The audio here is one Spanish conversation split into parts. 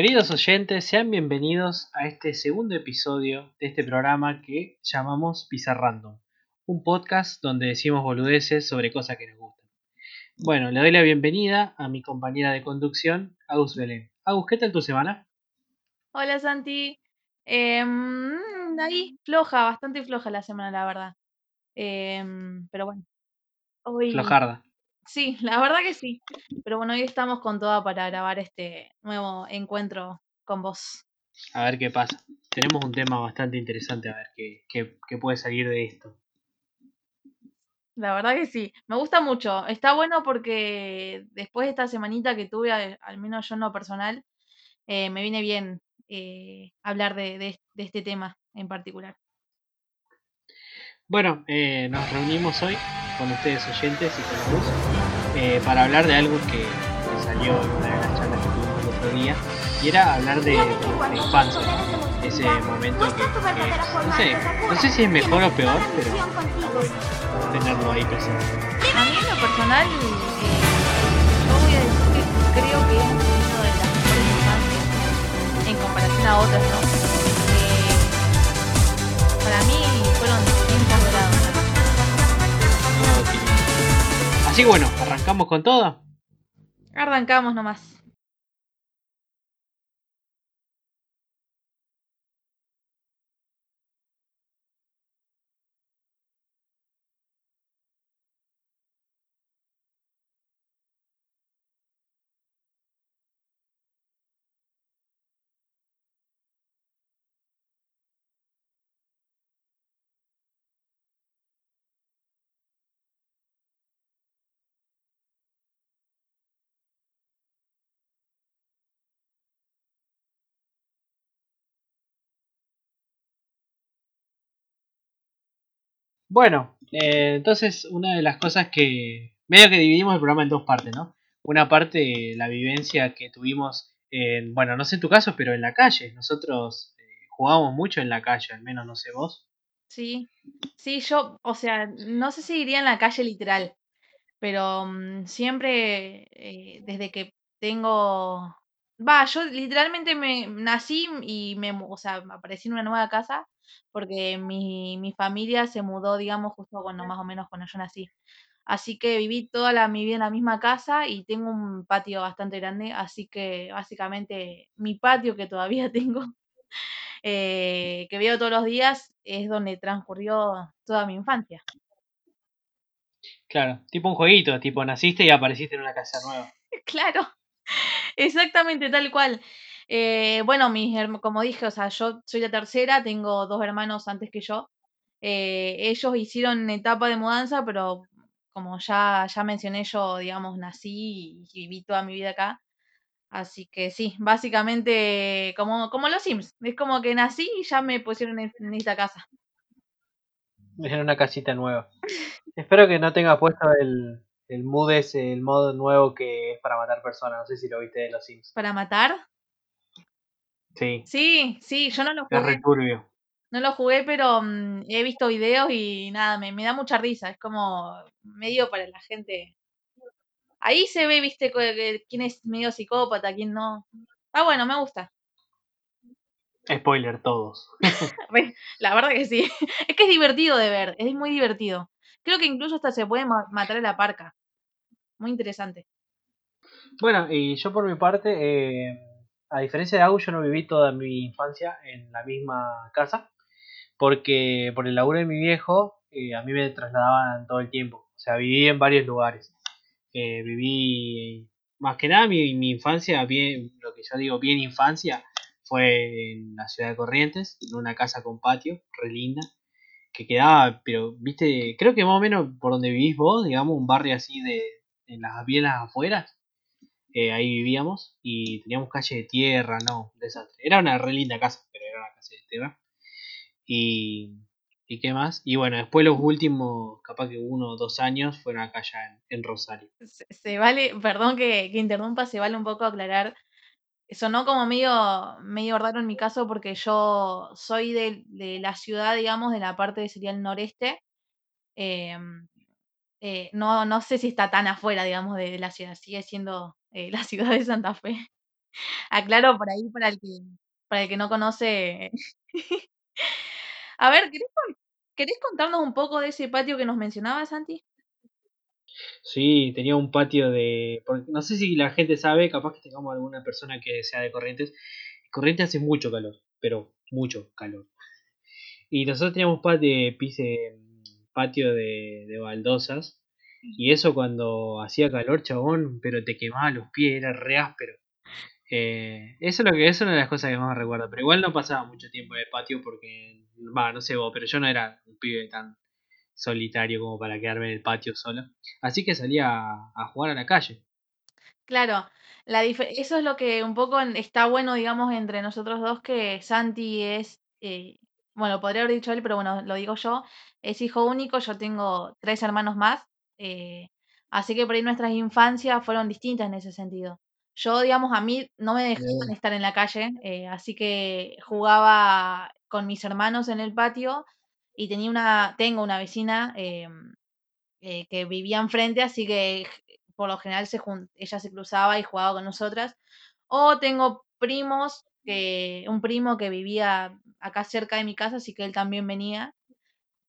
Queridos oyentes, sean bienvenidos a este segundo episodio de este programa que llamamos Pizarrando, un podcast donde decimos boludeces sobre cosas que nos gustan. Bueno, le doy la bienvenida a mi compañera de conducción, Agus Belén. Agus, ¿qué tal tu semana? Hola Santi. Em, ahí, floja, bastante floja la semana, la verdad. Em, pero bueno, hoy... Flojarda. Sí, la verdad que sí. Pero bueno, hoy estamos con toda para grabar este nuevo encuentro con vos. A ver qué pasa. Tenemos un tema bastante interesante, a ver qué, qué, qué puede salir de esto. La verdad que sí, me gusta mucho. Está bueno porque después de esta semanita que tuve, al menos yo en lo personal, eh, me viene bien eh, hablar de, de- de este tema en particular. Bueno, eh, nos reunimos hoy con ustedes oyentes y con Agus eh, para hablar de algo que, que salió en una de las charlas que tuvimos el otro día y era hablar de, de infancia, ¿no? ese momento que, que no sé, no sé si es mejor o peor, pero tenerlo ahí presente. A mí en lo personal, eh, yo voy a decir que creo que es uno de las mejores infancias en comparación a otras, ¿no? Eh, para mí fueron Así bueno, arrancamos con todo. Arrancamos nomás. Bueno, eh, entonces una de las cosas que medio que dividimos el programa en dos partes, ¿no? Una parte la vivencia que tuvimos en, bueno, no sé en tu caso, pero en la calle. Nosotros eh, jugábamos mucho en la calle, al menos no sé vos. Sí, sí, yo, o sea, no sé si iría en la calle literal, pero mm, siempre, eh, desde que tengo, va, yo literalmente me nací y me, o sea, aparecí en una nueva casa porque mi, mi familia se mudó, digamos, justo cuando más o menos cuando yo nací. Así que viví toda la, mi vida en la misma casa y tengo un patio bastante grande, así que básicamente mi patio que todavía tengo eh, que veo todos los días, es donde transcurrió toda mi infancia. Claro, tipo un jueguito, tipo naciste y apareciste en una casa nueva. Claro, exactamente tal cual. Eh, bueno, mis como dije, o sea, yo soy la tercera, tengo dos hermanos antes que yo. Eh, ellos hicieron etapa de mudanza, pero como ya, ya mencioné, yo, digamos, nací y viví toda mi vida acá. Así que sí, básicamente como, como los Sims. Es como que nací y ya me pusieron en, en esta casa. En una casita nueva. Espero que no tenga puesto el, el mood ese, el modo nuevo que es para matar personas. No sé si lo viste de los Sims. ¿Para matar? Sí, Sí, sí, yo no lo es jugué. re turbio. No lo jugué, pero mm, he visto videos y nada, me, me da mucha risa. Es como medio para la gente. Ahí se ve, viste, quién es medio psicópata, quién no. Ah, bueno, me gusta. Spoiler todos. La verdad que sí. Es que es divertido de ver, es muy divertido. Creo que incluso hasta se puede ma- matar a la parca. Muy interesante. Bueno, y yo por mi parte, eh, a diferencia de Agus, yo no viví toda mi infancia en la misma casa, porque por el laburo de mi viejo, eh, a mí me trasladaban todo el tiempo. O sea, viví en varios lugares. Eh, viví, más que nada, mi, mi infancia, bien, lo que yo digo bien infancia, fue en la ciudad de Corrientes, en una casa con patio, re linda, que quedaba, pero, viste, creo que más o menos por donde vivís vos, digamos, un barrio así de, en las, bien las afueras eh, ahí vivíamos y teníamos calle de tierra, no, desastre. Era una re linda casa, pero era una casa de tierra. Y, ¿y qué más? Y bueno, después los últimos, capaz que uno o dos años, fueron acá ya en, en Rosario. Se, vale, perdón que, que interrumpa, se vale un poco aclarar. Sonó como medio, medio raro en mi caso porque yo soy de, de la ciudad, digamos, de la parte que sería el noreste. em, eh, no, no sé si está tan afuera, digamos, de la ciudad. Sigue siendo eh, la ciudad de Santa Fe. Aclaro por ahí para el que, para el que no conoce. A ver, ¿querés, contarnos un poco de ese patio que nos mencionabas, Santi? Sí, tenía un patio de. No sé si la gente sabe, capaz que tengamos alguna persona que sea de Corrientes. Corrientes hace mucho calor, pero mucho calor. Y nosotros teníamos patio, pise, patio de, de baldosas. Y eso cuando hacía calor, chabón, pero te quemaba los pies, era re áspero. Eh, eso, es lo que, es una de las cosas que más me recuerdo. Pero igual no pasaba mucho tiempo en el patio porque, va, no sé vos, pero yo no era un pibe tan solitario como para quedarme en el patio solo. Así que salía a, jugar a la calle. Claro, la eso es lo que un poco está bueno, digamos, entre nosotros dos, que Santi es, eh, bueno, podría haber dicho él, pero bueno, lo digo yo, es hijo único, yo tengo tres hermanos más, eh, así que por ahí nuestras infancias fueron distintas en ese sentido. Yo, digamos, a mí no me dejaban estar en la calle, eh, así que jugaba con mis hermanos en el patio y tenía una, tengo una vecina em, eh, que vivía enfrente, así que por lo general se ella se cruzaba y jugaba con nosotras. O tengo primos, que, un primo que vivía acá cerca de mi casa, así que él también venía.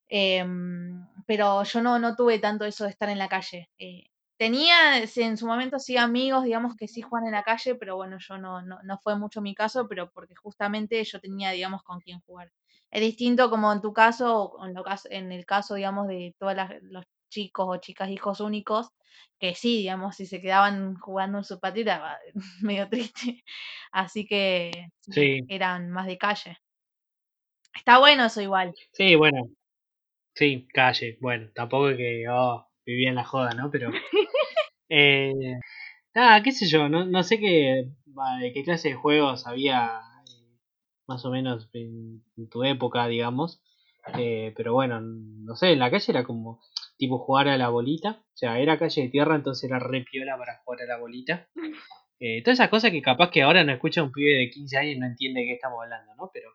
Em, pero yo no, no tuve tanto eso de estar en la calle. Eh, tenía en su momento sí amigos, digamos, que sí juegan en la calle, pero bueno, yo no, no, no fue mucho mi caso, pero porque justamente yo tenía, digamos, con quién jugar. Es distinto como en tu caso, o en, lo, en el caso, digamos, de todos los chicos o chicas hijos únicos, que sí, digamos, si se quedaban jugando en su patita, medio triste. Así que sí. eran más de calle. Está bueno eso igual. Sí, bueno. Sí, calle. Bueno, tampoco es que oh, vivía en la joda, ¿no? Pero. eh, nada, qué sé yo, no, no sé qué, qué clase de juegos había más o menos en, tu época, digamos. Eh, pero bueno, no sé, en la calle era como tipo jugar a la bolita. O sea, era calle de tierra, entonces era re piola para jugar a la bolita. Eh, todas esas cosas que capaz que ahora no escucha un pibe de 15 años y no entiende de qué estamos hablando, ¿no? Pero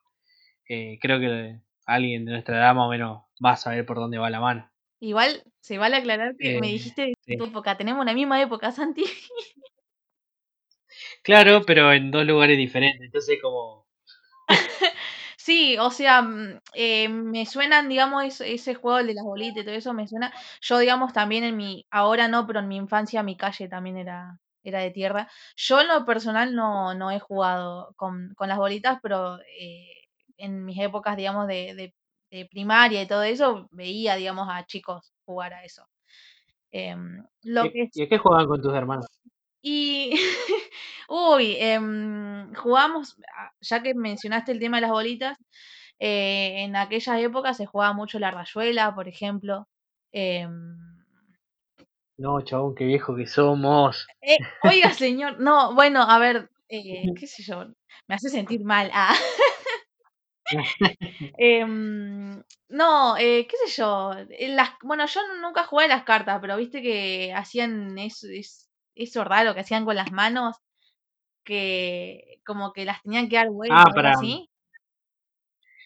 eh, creo que alguien de nuestra edad más o menos va a saber por dónde va la mano. Igual se vale aclarar que me dijiste de tu época, tenemos una misma época, Santi. Claro, pero en dos lugares diferentes, entonces como Sí, o sea, mm, eh, me suenan, digamos, ese, juego, el de las bolitas y todo eso, me suena. Yo, digamos, también en mi, ahora no, pero en mi infancia mi calle también era, era de tierra. Yo en lo personal no, no he jugado con, las bolitas, pero eh, en mis épocas, digamos, de, de, primaria y todo eso, veía, digamos, a chicos jugar a eso. Em, lo ¿Y a qué jugaban con tus hermanos? Y, uy, em, jugamos, ah, ya que mencionaste el tema de las bolitas, eh, en aquellas épocas se jugaba mucho la rayuela, por ejemplo. Em no, chabón, qué viejo que somos. Eh, oiga, señor, no, bueno, a ver, eh, qué sé yo, me hace sentir mal. Ah. Em, no, qué sé yo, las, bueno, yo nunca jugué las cartas, pero viste que hacían eso, eso raro que hacían con las manos, que como que las tenían que dar vuelta ah, para... así.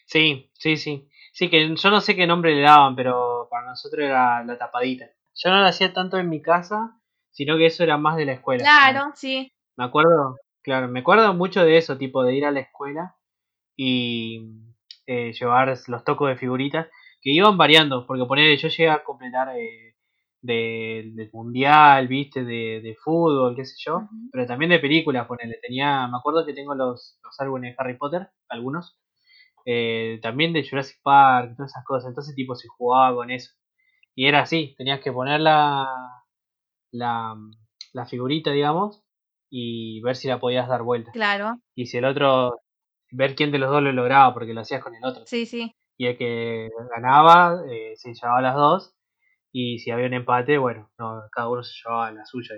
Sí, sí, sí. Sí, que yo no sé qué nombre le daban, pero para nosotros era la tapadita. Yo no lo hacía tanto en mi casa, sino que eso era más de la escuela. Claro, sí. Me acuerdo, claro, me acuerdo mucho de eso, tipo de ir a la escuela y eh, llevar los tocos de figuritas que iban variando, porque poner, yo llegué a completar eh, del mundial, viste, de, de, fútbol, qué sé yo, pero también de películas, ponele, tenía, me acuerdo que tengo los, los álbumes de Harry Potter, algunos, eh, también de Jurassic Park, todas esas cosas, entonces tipo se jugaba con eso, y era así, tenías que poner la, la, la figurita, digamos, y ver si la podías dar vuelta. Claro. Y si el otro, ver quién de los dos lo lograba, porque lo hacías con el otro. Sí, sí. Y el que ganaba, eh, se llevaba las dos, y si había un empate, bueno, no, cada uno se llevaba la suya.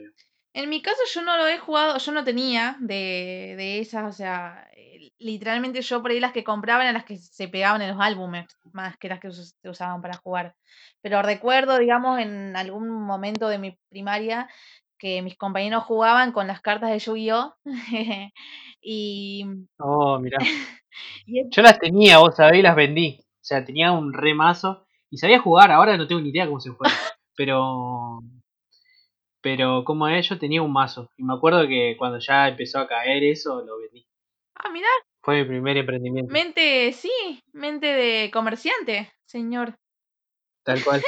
En mi caso yo no lo he jugado, yo no tenía de, de esas, o sea, eh, literalmente yo por ahí las que compraban eran las que se pegaban en los álbumes, más que las que se usaban para jugar. Pero recuerdo, digamos, en algún momento de mi primaria que mis compañeros jugaban con las cartas de Yu-Gi-Oh! y... Oh, mirá. Yo las tenía, vos sabés, las vendí. O sea, tenía un remazo y sabía jugar, ahora no tengo ni idea cómo se juega. Pero. Pero como es, yo tenía un mazo. Y me acuerdo que cuando ya empezó a caer eso, lo vendí. Ah, mirá, Fue mi primer emprendimiento. mente, sí, mente de comerciante, señor. Tal cual.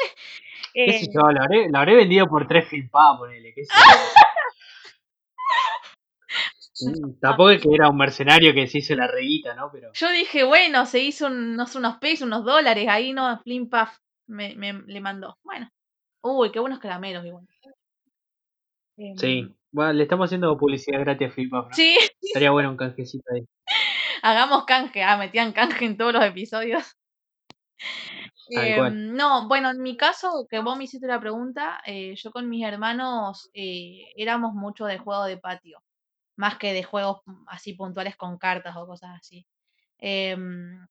¿Qué sé Eh, yo? Lo habré, vendido por tres flipadas, ponele. ¿qué sé yo? Mm, Tampoco es que era un mercenario que se hizo la reguita, ¿no? Pero Yo dije, bueno, se hizo unos, unos pesos, unos dólares, ahí no, Flim Puff me, me- le mandó. Bueno. Uy, qué buenos caramelos, igual. Em, sí. Bueno, le estamos haciendo publicidad gratis a Flipaf, ¿no? Sí, Estaría bueno un canjecito ahí. hagamos canje. Ah, metían canje en todos los episodios. Em, no, bueno, en mi caso, que vos me hiciste la pregunta, eh, yo con mis hermanos eh, éramos mucho de juego de patio, más que de juegos así puntuales con cartas o cosas así. Em,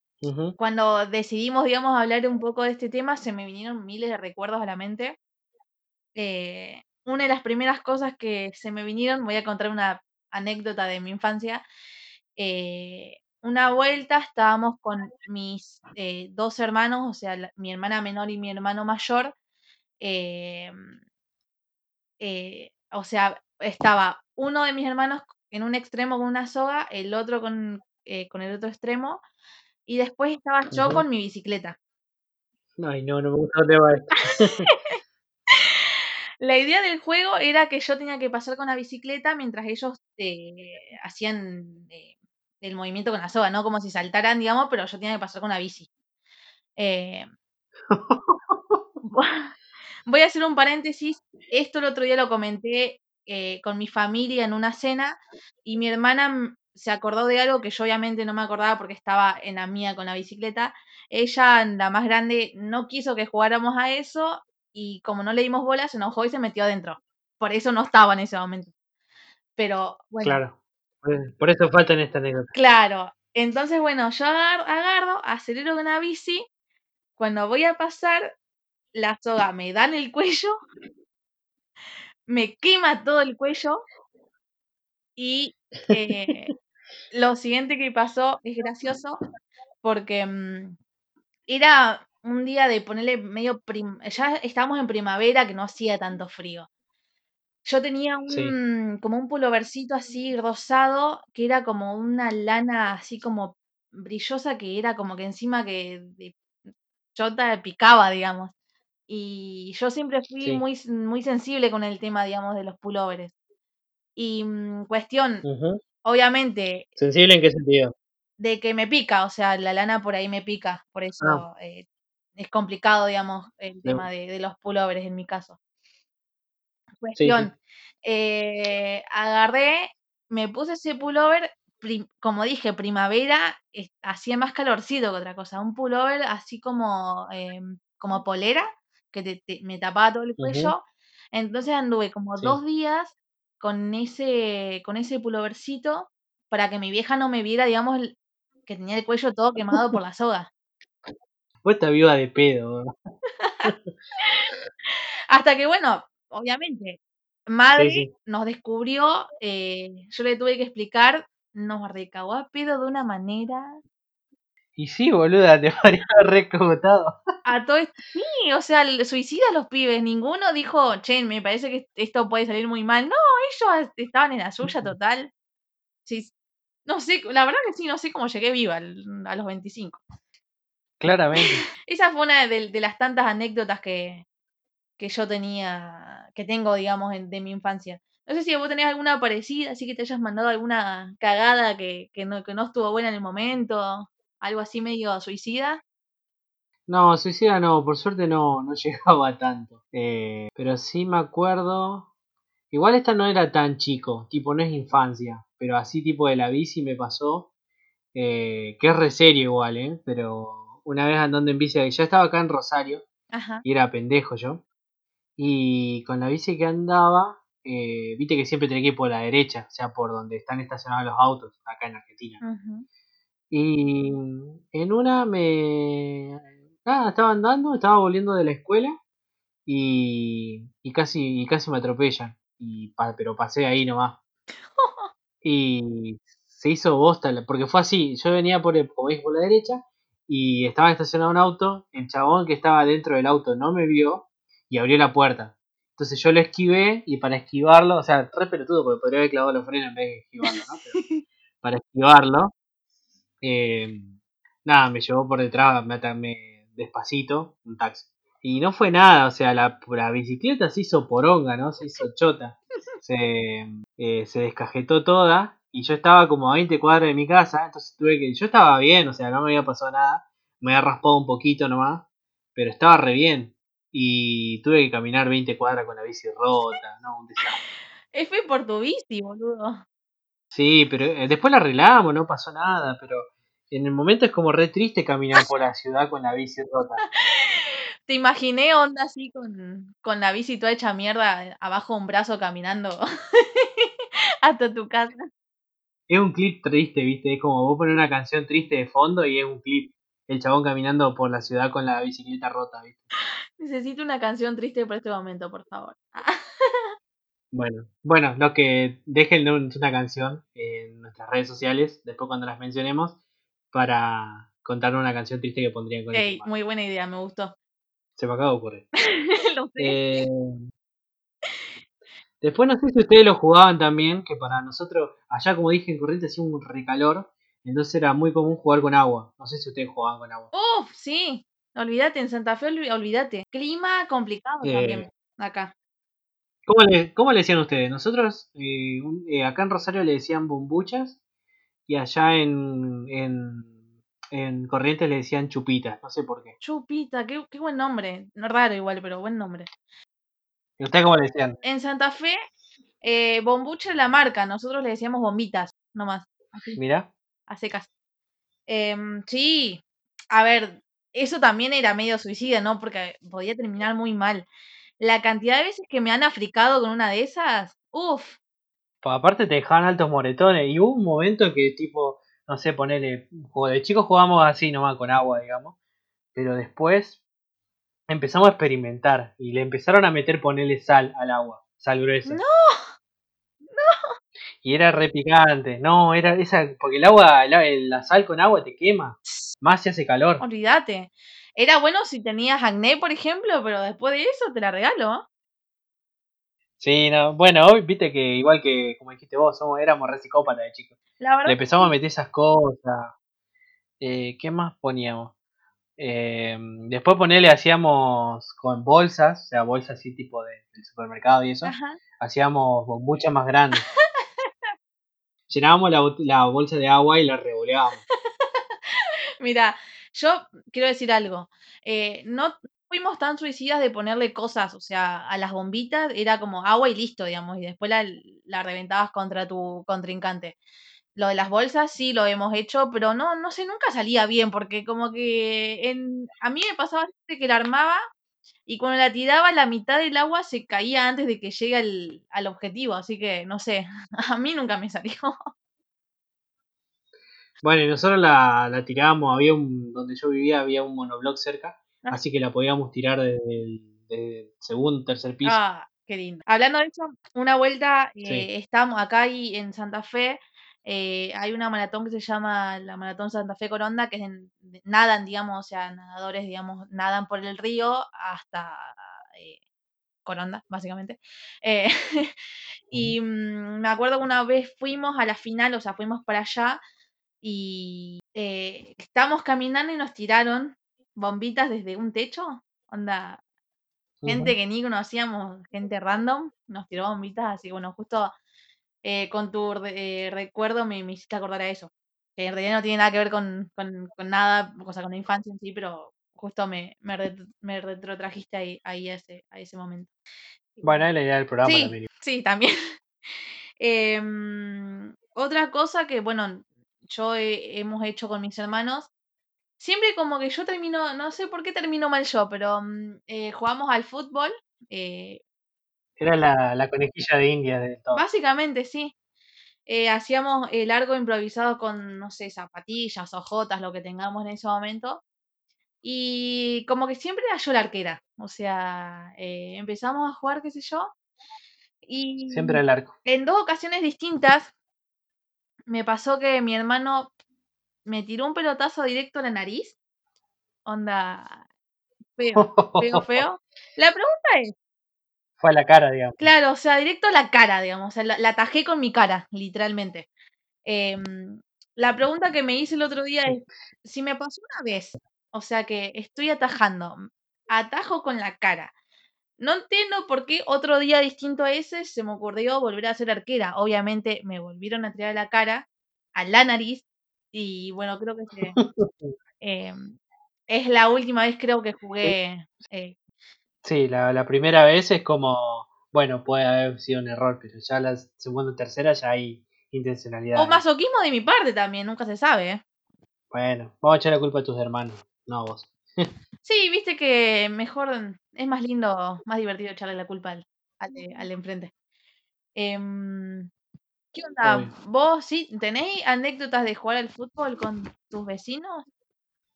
cuando decidimos, digamos, hablar un poco de este tema, se me vinieron miles de recuerdos a la mente. Eh, una de las primeras cosas que se me vinieron, voy a contar una anécdota de mi infancia. Eh, una vuelta estábamos con mis eh, dos hermanos, o sea, la- mi hermana menor y mi hermano mayor. eh, eh, o sea, estaba uno de mis hermanos en un extremo con una soga, el otro con, con el otro extremo, y después estaba yo con mi bicicleta. Ay, no, no me gusta dónde va esto. La idea del juego era que yo tenía que pasar con la bicicleta mientras ellos hacían eh, el movimiento con la soga, ¿no? Como si saltaran, digamos, pero yo tenía que pasar con la bici. Eh, voy a hacer un paréntesis. Esto el otro día lo comenté eh, con mi familia en una cena y mi hermana se acordó de algo que yo obviamente no me acordaba porque estaba en la mía con la bicicleta. Ella, la más grande, no quiso que jugáramos a eso y como no le dimos bola, se enojó y se metió adentro. Por eso no estaba en ese momento. Pero bueno, Claro. Por- Por eso falta en esta anécdota. claro. Entonces, bueno, yo agar- agarro, acelero con la bici. Cuando voy a pasar, la soga me da en el cuello, me quema todo el cuello y eh, lo siguiente que pasó es gracioso porque mm, era un día de ponerle medio... ya estábamos en primavera que no hacía tanto frío. Yo tenía Sí. un, como un pulovercito así rosado, que era como una lana así como brillosa, que era como que encima que de chota picaba, digamos. Y yo siempre fui Sí. muy, muy sensible con el tema, digamos, de los pullovers. Y mm, cuestión, obviamente, ¿Sensible en qué sentido? de que me pica, o sea, la lana por ahí me pica, por Ah, eso eh, es complicado, digamos, el tema de, de los pullovers en mi caso. Sí, sí. Cuestión, eh, agarré, me puse ese pullover, como dije, primavera, hacía más calorcito que otra cosa, un pullover así como, em, como polera, que te- te- me tapaba todo el cuello, entonces anduve como Sí. dos días con ese, con ese pullovercito para que mi vieja no me viera, digamos, que tenía el cuello todo quemado por la soga. Vos estás viva de pedo. Hasta que, bueno, obviamente, madre sí. nos descubrió, eh, yo le tuve que explicar, nos recagó a pedo de una manera. Y sí, boluda, te haber recogotado. A todo esto, sí, o sea, el- suicida a los pibes, ninguno dijo, che, me parece que esto puede salir muy mal. No, ellos estaban en la suya total. Sí, no sé, la verdad que sí, no sé cómo llegué viva al- a los 25. Claramente. Esa fue una de, de las tantas anécdotas que, que yo tenía, que tengo, digamos, en- de mi infancia. No sé si vos tenés alguna parecida, así que te hayas mandado alguna cagada que, que, no, que no estuvo buena en el momento, algo así medio suicida. No, suicida no, por suerte no, no llegaba tanto. Eh, pero sí me acuerdo. Igual esta no era tan chico, tipo no es infancia, pero así tipo de la bici me pasó. eh, que es re serio igual, ¿eh? Pero una vez andando en bici, ya estaba acá en Rosario Ajá. y era pendejo yo. Y con la bici que andaba, eh, viste que siempre tenés que ir por la derecha, o sea, por donde están estacionados los autos, acá en Argentina. Y en una me... Nada, estaba andando, estaba volviendo de la escuela y, y casi, y casi me atropellan. Y pero pasé ahí nomás. Y se hizo bosta, porque fue así, yo venía por, el, como dije, por la derecha y estaba estacionado un auto, el chabón que estaba dentro del auto no me vio y abrió la puerta. Entonces yo lo esquivé y para esquivarlo, o sea, re pelotudo porque podría haber clavado los frenos en vez de esquivarlo, ¿no? Pero para esquivarlo, eh, nada, me llevó por detrás, me, me despacito, un taxi. Y no fue nada, o sea, la, la bicicleta se hizo poronga, ¿no? Se hizo chota. Se, eh, se descajetó toda y yo estaba como a 20 cuadras de mi casa, entonces tuve que... Yo estaba bien, o sea, no me había pasado nada, me había raspado un poquito nomás, pero estaba re bien. Y tuve que caminar 20 cuadras con la bici rota, ¿no? Un desastre. Fue por tu bici, boludo. Sí, pero eh, después la arreglamos, no pasó nada, pero en el momento es como re triste caminar por la ciudad con la bici rota. Te imaginé onda así con, con la bici toda hecha mierda, abajo un brazo caminando hasta tu casa. Es un clip triste, viste, es como vos pones una canción triste de fondo y es un clip. El chabón caminando por la ciudad con la bicicleta rota, viste. Necesito una canción triste por este momento, por favor. Bueno, bueno, lo que dejen una canción en nuestras redes sociales, después cuando las mencionemos, para contar una canción triste que pondrían con Ey, muy buena idea, me gustó. Se me acaba de ocurrir. Lo sé. Eh, después no sé si ustedes lo jugaban también, que para nosotros, allá como dije en Corrientes hacía un recalor, entonces era muy común jugar con agua. No sé si ustedes jugaban con agua. Uf, sí. Olvídate, en Santa Fe, olvídate. Clima complicado también acá. ¿Cómo le, ¿Cómo le decían ustedes? Nosotros eh, eh, acá en Rosario le decían bombuchas y allá en, en, en, Corrientes le decían chupitas, no sé por qué. Chupita, qué, qué buen nombre. No raro igual, pero buen nombre. ¿Y ustedes cómo le decían? En Santa Fe, eh, bombucha es la marca, nosotros le decíamos bombitas, nomás. Así, Mira. A secas. Em, sí, a ver, eso también era medio suicida, ¿no? Porque podía terminar muy mal. La cantidad de veces que me han africado con una de esas, uff. Aparte te dejaban altos moretones y hubo un momento que tipo, no sé, ponele, de chicos jugamos así nomás con agua, digamos, pero después empezamos a experimentar y le empezaron a meter ponerle sal al agua, sal gruesa. No. Y era re picante, no, era esa, porque el agua, la, la sal con agua te quema, más se hace calor. Olvídate. Era bueno si tenías acné, por ejemplo, pero después de eso te la regalo. Sí, no, bueno, hoy viste que igual que como dijiste vos, somos, éramos re psicópatas de chicos. La verdad Le empezamos a meter esas cosas. Eh, ¿Qué más poníamos? Eh, después ponerle hacíamos con bolsas, o sea, bolsas así tipo de, del supermercado y eso. Ajá. Hacíamos bombuchas más grandes. Llenábamos la, bolsa de agua y la revoleábamos. Mira, yo quiero decir algo. Eh, no fuimos tan suicidas de ponerle cosas, o sea, a las bombitas era como agua y listo, digamos, y después la, la reventabas contra tu contrincante. Lo de las bolsas sí lo hemos hecho, pero no, no sé, nunca salía bien, porque como que en, a mí me pasaba que la armaba y cuando la tiraba la mitad del agua se caía antes de que llegue al, al objetivo, así que no sé, a mí nunca me salió. Bueno, y nosotros la, la tirábamos, había un, donde yo vivía había un monobloc cerca, Ah. así que la podíamos tirar desde el, desde el segundo, tercer piso. Ah, qué lindo. Hablando de eso, una vuelta Sí. eh, estamos acá y en Santa Fe. Eh, hay una maratón que se llama la Maratón Santa Fe Coronda, que es en- nadan, digamos, o sea, nadadores, digamos, nadan por el río hasta eh, Coronda, básicamente. Eh, y mm, me acuerdo que una vez fuimos a la final, o sea, fuimos para allá y estábamos caminando y nos tiraron bombitas desde un techo. Onda, gente que ni conocíamos, gente random, nos tiró bombitas, así que bueno, justo eh, con tu eh, recuerdo me, me hiciste acordar a eso. Que en realidad no tiene nada que ver con, con, con nada, o sea, con la infancia en sí, pero justo me, me, ret- me retrotrajiste ahí, ahí a, ese, a ese momento. Bueno, es la idea del programa Sí, también. sí, también. Em, otra cosa que, bueno, yo he- hemos hecho con mis hermanos, siempre como que yo termino, no sé por qué termino mal yo, pero mm, eh, jugamos al fútbol, eh, Era la, la conejilla de India de todo. básicamente sí. Eh, hacíamos el largo improvisado con, no sé, zapatillas, ojotas, lo que tengamos en ese momento. Y como que siempre era yo la arquera. O sea, eh, empezamos a jugar, qué sé yo. Y Siempre al arco. en dos ocasiones distintas me pasó que mi hermano me tiró un pelotazo directo a la nariz. Onda feo, feo, feo. La pregunta es, Fue a la cara, digamos. Claro, o sea, directo a la cara, digamos. O sea, la, la atajé con mi cara, literalmente. Em, la pregunta que me hice el otro día es, si me pasó una vez, o sea que estoy atajando, atajo con la cara. No entiendo por qué otro día distinto a ese se me ocurrió volver a ser arquera. Obviamente me volvieron a tirar la cara, a la nariz, y bueno, creo que se, em, es la última vez creo que jugué. Eh, Sí, la, la primera vez es como, bueno, puede haber sido un error, pero ya la segunda o tercera ya hay intencionalidad. o masoquismo de mi parte también, nunca se sabe. ¿eh? Bueno, vamos a echar la culpa a tus hermanos, no a vos. Sí, viste que mejor es más lindo, más divertido echarle la culpa al, al, de- al de enfrente. Em, ¿Qué onda? Obvio. ¿Vos sí tenéis anécdotas de jugar al fútbol con tus vecinos?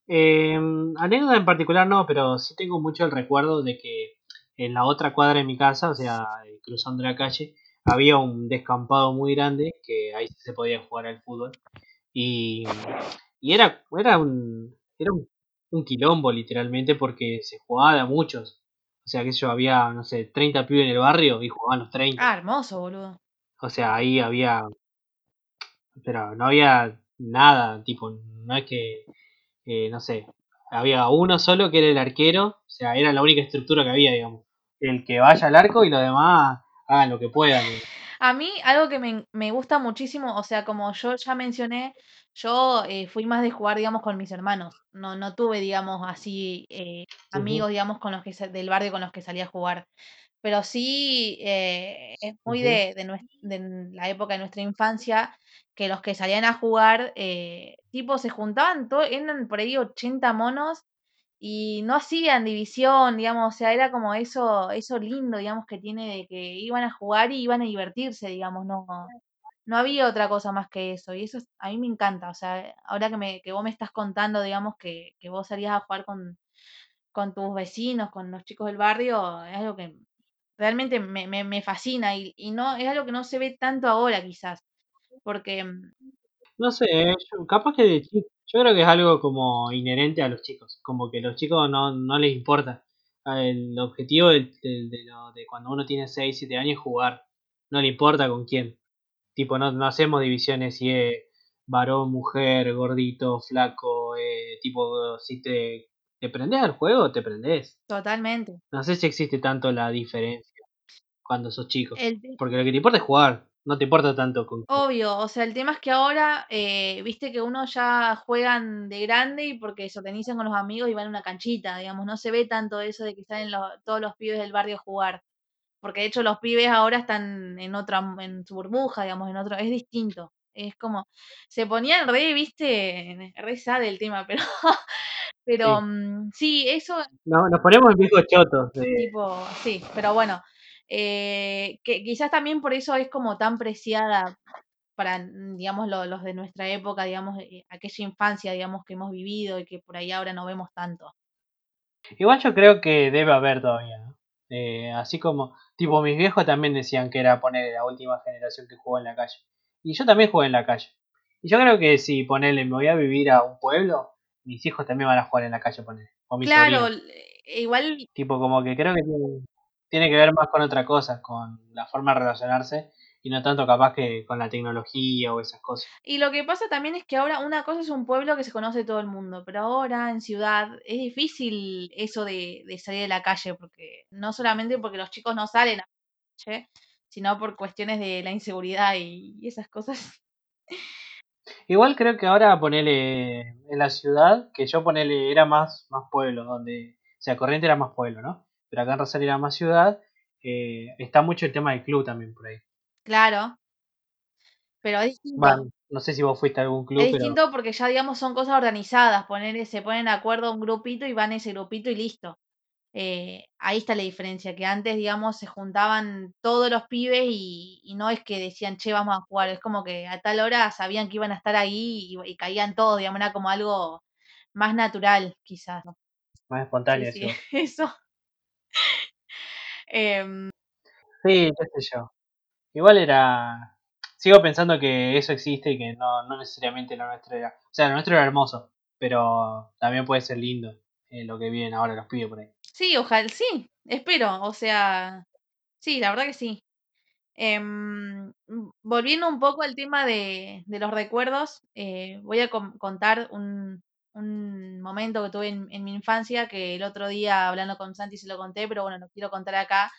Eh, anécdota en particular no, pero sí tengo mucho el recuerdo de que en la otra cuadra de mi casa, o sea, eh, cruzando la calle, había un descampado muy grande que ahí se podía jugar al fútbol. Y, y era, era un, era un, un quilombo literalmente porque se jugaba de a muchos. O sea, que yo había, no sé, 30 pibes en el barrio y jugaban los 30. Ah, hermoso, boludo. O sea, ahí había, pero no había nada, tipo, no es que, eh, no sé, había uno solo que era el arquero, o sea, era la única estructura que había, digamos. El que vaya al arco y los demás hagan lo que puedan. A mí algo que me, me gusta muchísimo, o sea, como yo ya mencioné, yo eh, fui más de jugar, digamos, con mis hermanos. No, no tuve, digamos, así eh, amigos, digamos, con los que del barrio con los que salía a jugar. Pero sí eh, es muy de, de, nues- de la época de nuestra infancia que los que salían a jugar, eh, tipo, se juntaban, todo, eran por ahí 80 monos y no hacían división, digamos, o sea, era como eso, eso lindo, digamos, que tiene de que iban a jugar y iban a divertirse, digamos, no, no había otra cosa más que eso, y eso es- a mí me encanta, o sea, ahora que me, que vos me estás contando, digamos, que, que vos salías a jugar con, con tus vecinos, con los chicos del barrio, es algo que realmente me, me, me fascina, y, y no, es algo que no se ve tanto ahora quizás, porque mm, No sé, eh, yo- capaz que de chi- yo creo que es algo como inherente a los chicos, como que los chicos no, no les importa. Ah, El objetivo del- del- de, lo- de cuando uno tiene 6 7 años es jugar, no le importa con quién. Tipo, no, no hacemos divisiones si es varón, mujer, gordito, flaco, eh, tipo, si te, te prendés al juego, te prendés. totalmente. No sé si existe tanto la diferencia cuando sos chico, El, porque lo que te importa es jugar, no te importa tanto con. Obvio, o sea, el tema es que ahora, eh, viste que uno ya juegan de grande y porque se organizan con los amigos y van a una canchita, digamos, no se ve tanto eso de que salen los- todos los pibes del barrio a jugar, porque de hecho los pibes ahora están en otra, en su burbuja, digamos, en otro, es distinto, es como, se ponían re, viste, re sad el tema, pero, pero Sí. mm, sí, eso No, nos ponemos viejos chotos. de- Tipo, sí, pero bueno, eh, que quizás también por eso es como tan preciada para, mm, digamos, lo- los de nuestra época, digamos, eh, aquella infancia, digamos, que hemos vivido y que por ahí ahora no vemos tanto. Igual yo creo que debe haber todavía, ¿no? Eh, así como, tipo, mis viejos también decían que era poner la última generación que jugó en la calle. Y yo también jugué en la calle. Y yo creo que si ponerle, me voy a vivir a un pueblo, mis hijos también van a jugar en la calle, poner. Claro, sobrinos. l- igual, Tipo, como que creo que tiene, que ver más con otra cosa, con la forma de relacionarse, y no tanto capaz que con la tecnología o esas cosas. y lo que pasa también es que ahora una cosa es un pueblo que se conoce todo el mundo, pero ahora en ciudad es difícil eso de, de salir de la calle, porque no solamente porque los chicos no salen a la calle, sino por cuestiones de la inseguridad y, y esas cosas. Igual creo que ahora ponele en la ciudad, que yo ponele era más, más pueblo, donde, o sea, Corriente era más pueblo, ¿no? Pero acá en Rosario era más ciudad, eh, está mucho el tema del club también por ahí. Claro, pero es distinto. No sé si vos fuiste a algún club, Es pero distinto porque ya, digamos, son cosas organizadas. Poner, se ponen de acuerdo un grupito y van ese grupito y listo. Eh, ahí está la diferencia, que antes, digamos, se juntaban todos los pibes y, y no es que decían, che, vamos a jugar. Es como que a tal hora sabían que iban a estar ahí y, y caían todos, digamos, era como algo más natural, quizás. ¿no? más espontáneo. sí, eso. Em, Sí, qué sé yo. Igual era... Sigo pensando que eso existe y que no, no necesariamente lo nuestro era... O sea, lo nuestro era hermoso, pero también puede ser lindo eh, lo que viven ahora los pibes por ahí. sí, ojalá, sí, espero. O sea, Sí, la verdad que sí. Em, volviendo un poco al tema de, de los recuerdos, eh, voy a contar un, un momento que tuve en, en mi infancia, que el otro día hablando con Santi se lo conté, pero bueno, lo quiero contar acá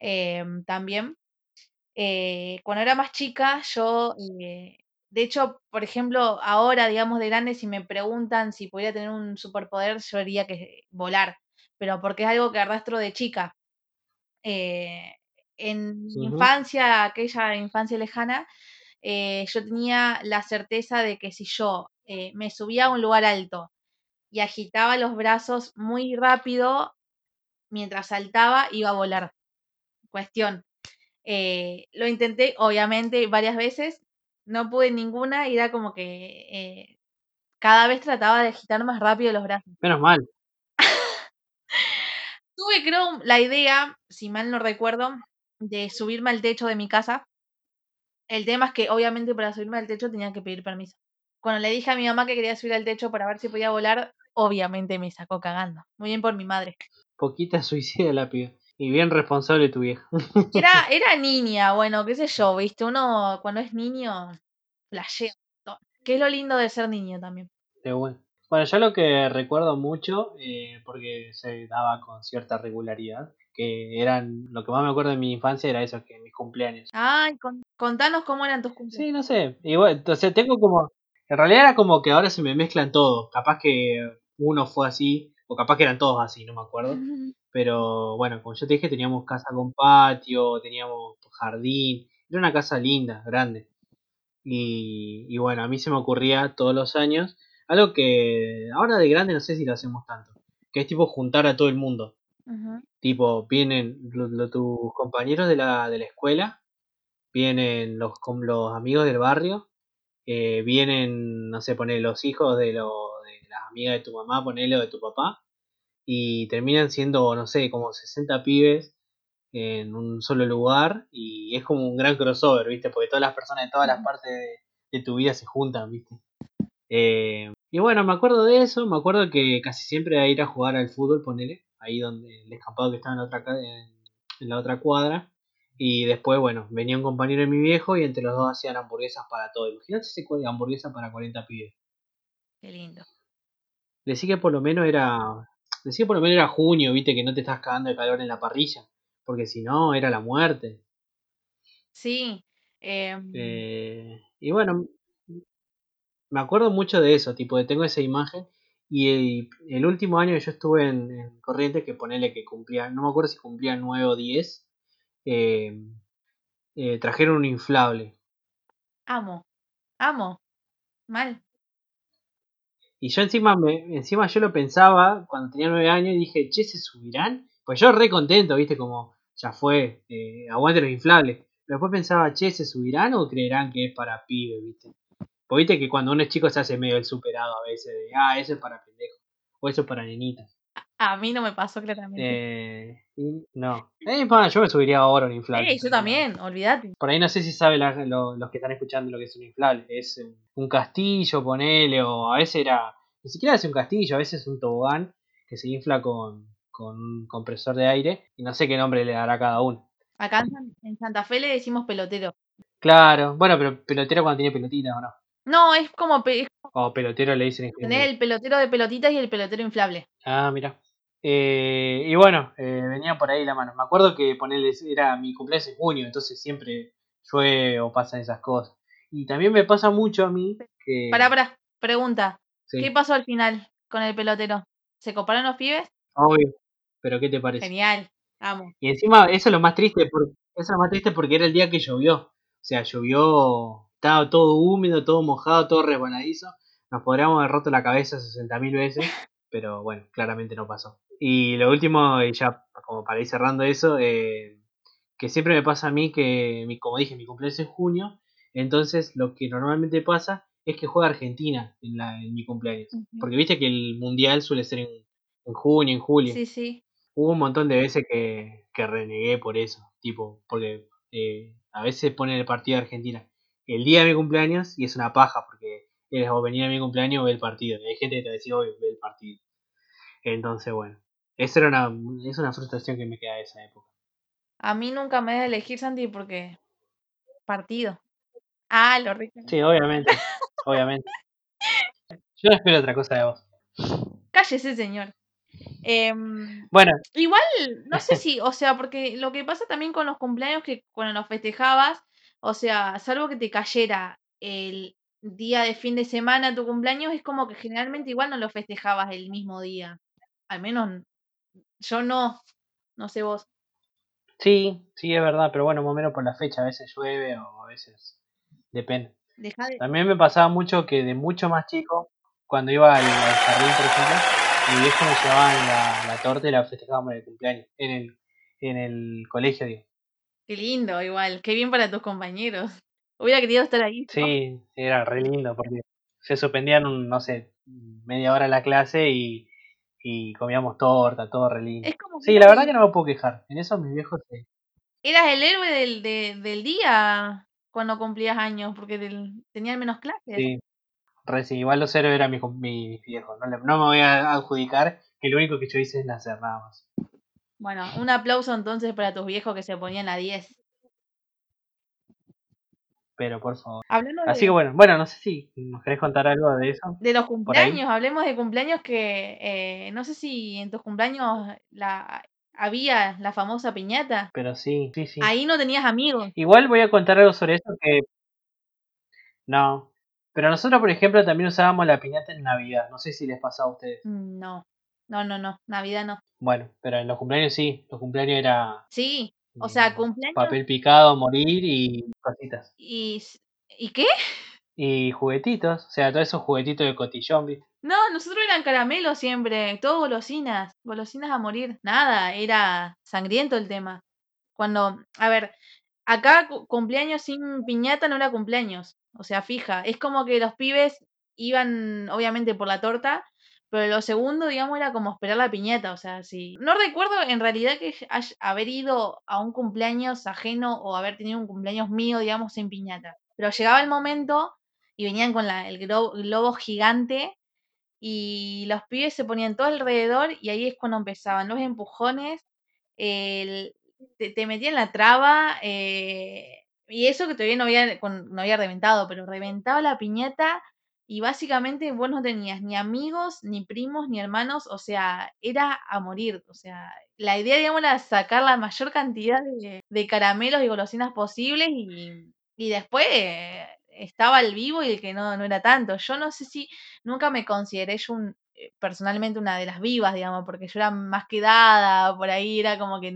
em, también. Eh, cuando era más chica, yo, eh, de hecho, por ejemplo, ahora, digamos, de grande, si me preguntan si pudiera tener un superpoder, yo diría que volar, pero porque es algo que arrastro de chica. Eh, en mi infancia, aquella infancia lejana, eh, yo tenía la certeza de que si yo eh, me subía a un lugar alto y agitaba los brazos muy rápido mientras saltaba, iba a volar. Cuestión. Eh, lo intenté, obviamente, varias veces, no pude ninguna y era como que eh, cada vez trataba de agitar más rápido los brazos. Menos mal. Tuve, creo, la idea, si mal no recuerdo, de subirme al techo de mi casa. El tema es que, obviamente, para subirme al techo tenía que pedir permiso. Cuando le dije a mi mamá que quería subir al techo para ver si podía volar, obviamente me sacó cagando. Muy bien por mi madre. Poquita suicida la piba. Y bien responsable tu vieja. Era, era niña, bueno, qué sé yo, viste, uno cuando es niño, flashea. Que es lo lindo de ser niño también. De bueno. Bueno, yo lo que recuerdo mucho, eh, porque se daba con cierta regularidad, que eran, lo que más me acuerdo de mi infancia era eso, que mis cumpleaños. Ay, con- contanos cómo eran tus cumpleaños. Sí, no sé. Igual, entonces tengo como. En realidad era como que ahora se me mezclan todos. Capaz que uno fue así, o capaz que eran todos así, no me acuerdo. Pero bueno, como yo te dije, teníamos casa con patio, teníamos jardín. Era una casa linda, grande. Y, y bueno, a mí se me ocurría todos los años algo que ahora de grande no sé si lo hacemos tanto. Que es tipo juntar a todo el mundo. Tipo, vienen lo- lo- tus compañeros de la, de la escuela, vienen los, com- los amigos del barrio, eh, vienen, no sé, poner los hijos de, lo, de las amigas de tu mamá, ponele o de tu papá, y terminan siendo, no sé, como 60 pibes en un solo lugar, y es como un gran crossover, ¿viste? Porque todas las personas de todas las partes de, de tu vida se juntan, ¿viste? Eh, y bueno, me acuerdo de eso, me acuerdo que casi siempre era ir a jugar al fútbol, ponele, ahí donde el descampado que estaba en la otra, en la otra cuadra. Y después, bueno, venía un compañero de mi viejo y entre los dos hacían hamburguesas para todo. Imagínate ese cu- hamburguesa para 40 pibes. Qué lindo. Decí que por lo menos era. Decí que por lo menos era junio, viste, que no te estás cagando de calor en la parrilla. Porque si no, era la muerte. Sí. em, Eh, y bueno, me acuerdo mucho de eso, tipo, de tengo esa imagen. Y el, el último año que yo estuve en, en Corrientes, que ponele que cumplía, no me acuerdo si cumplía 9 o 10, eh, eh, trajeron un inflable. amo. Amo. Mal. Y yo encima, me, encima yo lo pensaba cuando tenía 9 años y dije, che, ¿se subirán? Pues yo re contento, viste, como ya fue, eh, aguante los inflables. Pero después pensaba, che, ¿se subirán o creerán que es para pibes, viste? Pues viste que cuando uno es chico se hace medio el superado a veces, de, ah, eso es para pendejos, o eso es para nenitas. A mí no me pasó claramente. Eh, y no. Eh, pa, yo me subiría ahora un inflable. Ey, yo también, olvídate. Por ahí no sé si saben los que están escuchando lo que es un inflable. Es un, castillo, ponele, o a veces era. Ni siquiera es un castillo, a veces es un tobogán que se infla con, con un compresor de aire. Y no sé qué nombre le dará cada uno. Acá en, San- en Santa Fe le decimos pelotero. Claro, bueno, pero pelotero cuando tiene pelotita o no. No, es como pe- es- O pelotero le dicen en tenés el pelotero de pelotitas y el pelotero inflable. Ah, mira. Eh, y bueno, eh, venía por ahí la mano. Me acuerdo que ponerle era mi cumpleaños en junio, entonces siempre llueve o pasan esas cosas. Y también me pasa mucho a mí que. Pará, pará, pregunta. Sí, ¿Qué pasó al final con el pelotero? ¿Se coparon los pibes? obvio. Pero ¿qué te parece? Genial. Amo. Y encima, eso es lo más triste, porque, eso es lo más triste porque era el día que llovió. O sea, llovió, estaba todo húmedo, todo mojado, todo resbaladizo. Nos podríamos haber roto la cabeza 60.000 veces, pero bueno, claramente no pasó. Y lo último, y ya como para ir cerrando eso, eh, que siempre me pasa a mí que, mi- como dije, mi cumpleaños es en junio, entonces lo que normalmente pasa es que juega Argentina en, la, en mi cumpleaños. Porque viste que el mundial suele ser en, en junio, en julio. Sí, sí. Hubo un montón de veces que, que renegué por eso, tipo, porque eh, a veces ponen el partido de Argentina el día de mi cumpleaños y es una paja, porque eres o venir a mi cumpleaños o ver el partido. Y hay gente que te decía, hoy ve el partido. Entonces, bueno, esa era una, es una frustración que me queda de esa época. A mí nunca me deja elegir, Santi, porque partido. Ah, lo rico. Sí, obviamente, obviamente. Yo no espero otra cosa de vos. Cállese, señor. Em, Bueno, igual, no sé si, o sea, porque lo que pasa también con los cumpleaños que cuando los festejabas, o sea, salvo que te cayera el día de fin de semana tu cumpleaños, es como que generalmente igual no lo festejabas el mismo día. Al menos yo no, no sé vos. sí, sí, es verdad, pero bueno, más o menos por la fecha, a veces llueve o a veces depende. De... También me pasaba mucho que de mucho más chico, cuando iba al, al jardín, por ejemplo, mi viejo me llevaba la, la torta y la festejábamos en el cumpleaños, en el, en el colegio, digo. Qué lindo, igual, qué bien para tus compañeros. Hubiera querido estar ahí. ¿no? Sí, era re lindo porque se suspendían, no sé, media hora la clase y, y comíamos torta, todo re lindo. Es como que Sí, la verdad que no me puedo quejar. En eso mis viejos sí. eras el héroe del, de- del día cuando cumplías años, porque del- tenían menos clases. Sí, re sí. Igual los héroes eran mis, mis viejos. No, no me voy a adjudicar que lo único que yo hice es nacer nada más. Bueno, un aplauso entonces para tus viejos que se ponían a 10. Pero por favor. Hablando Así que bueno, bueno, no sé si nos querés contar algo de eso. de los cumpleaños, hablemos de cumpleaños que eh, no sé si en tus cumpleaños la, había la famosa piñata. Pero sí, sí, sí. Ahí no tenías amigos. Igual voy a contar algo sobre eso que... No. Pero nosotros, por ejemplo, también usábamos la piñata en Navidad. No sé si les pasaba a ustedes. Mm, No, no, no, no, Navidad no. Bueno, pero en los cumpleaños sí. Los cumpleaños era Sí, o sea, cumpleaños papel picado, morir y cositas. y... ¿Y qué? Y juguetitos. O sea, todos esos juguetitos de cotillón, ¿viste? No, nosotros eran caramelos siempre, todo golosinas, golosinas a morir. Nada, era sangriento el tema. Cuando, a ver, acá cu- cumpleaños sin piñata no era cumpleaños, o sea, fija. Es como que los pibes iban, obviamente, por la torta, pero lo segundo, digamos, era como esperar la piñata, o sea, sí. No recuerdo en realidad que haber ido a un cumpleaños ajeno o haber tenido un cumpleaños mío, digamos, sin piñata. Pero llegaba el momento y venían con la, el glo- globo gigante y los pibes se ponían todo alrededor y ahí es cuando empezaban los empujones, el- te, te metían la traba eh, y eso que todavía no había, no había reventado, pero reventaba la piñata y básicamente vos no tenías ni amigos, ni primos, ni hermanos, o sea, era a morir, o sea, la idea, digamos, era sacar la mayor cantidad de, de caramelos y golosinas posibles y, y después eh, estaba el vivo y el que no, no era tanto. Yo no sé si nunca me consideré yo un, eh, personalmente una de las vivas, digamos, porque yo era más quedada, por ahí era como que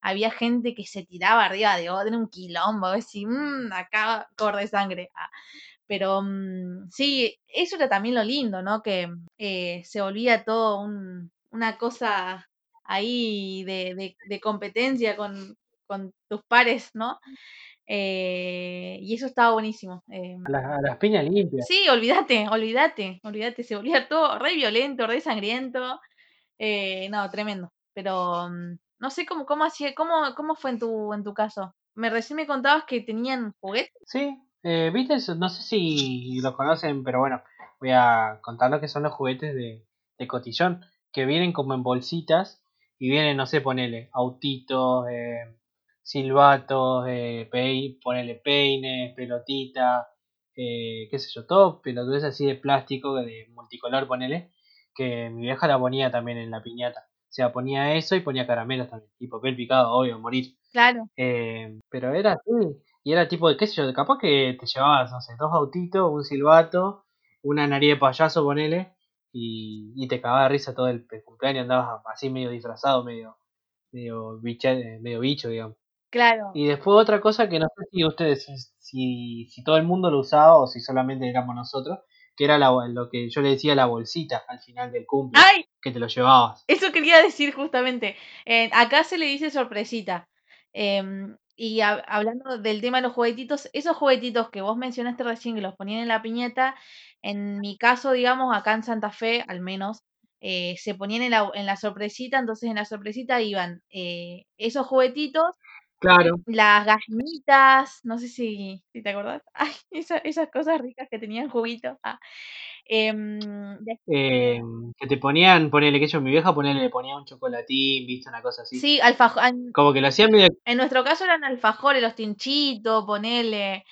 había gente que se tiraba arriba de otra, un quilombo, a ver si "Mm, acá corre sangre. Ah, Pero mm, sí, eso era también lo lindo, ¿no? Que eh, se volvía todo un- una cosa ahí de, de- de competencia con, con tus pares, ¿no? Eh, y eso estaba buenísimo. eh, A las, a las piñas limpias. Sí, olvídate, olvídate, olvídate, se volvía todo re violento, re sangriento. eh, no, tremendo. Pero mm, no sé cómo, cómo hacía, cómo, cómo fue en tu, en tu caso. Me recién me contabas que tenían juguetes. Sí, eh. No sé si lo conocen, pero bueno, voy a contar lo que son los juguetes de, de cotillón, que vienen como en bolsitas y vienen, no sé, ponele autitos, eh, silbatos, eh, pei- ponele peines, pelotita, eh, qué sé yo, todo pelotudes así de plástico, de multicolor, ponele, que mi vieja la ponía también en la piñata. O sea, ponía eso y ponía caramelos también, y papel picado, obvio, morir. Claro, Eh, pero era así. Y era tipo de, qué sé yo, capaz que te llevabas, no sé, dos autitos, un silbato, una nariz de payaso, ponele, y, y te cagaba de risa todo el, el cumpleaños, andabas así medio disfrazado, medio, medio, bicha- eh, medio bicho, digamos. claro. Y después otra cosa que no sé si ustedes, si, si todo el mundo lo usaba o si solamente éramos nosotros, que era la, lo que yo le decía la bolsita al final del cumple, ¡Ay! que te lo llevabas. Eso quería decir justamente. Eh, acá se le dice sorpresita. Em, y hab- hablando del tema de los juguetitos, esos juguetitos que vos mencionaste recién, que los ponían en la piñata, en mi caso, digamos, acá en Santa Fe, al menos, eh, se ponían en la, en la sorpresita, entonces en la sorpresita iban eh, esos juguetitos, Claro. las gallinitas, no sé si, si te acordás, ay, esa- esas cosas ricas que tenían juguito. ah, Em, eh, que te ponían, ponele que yo, mi vieja ponele, le ponía un chocolatín, viste, una cosa así. Sí, alfajor. Como que lo hacían medio. En nuestro caso eran alfajores, los tinchitos, ponele.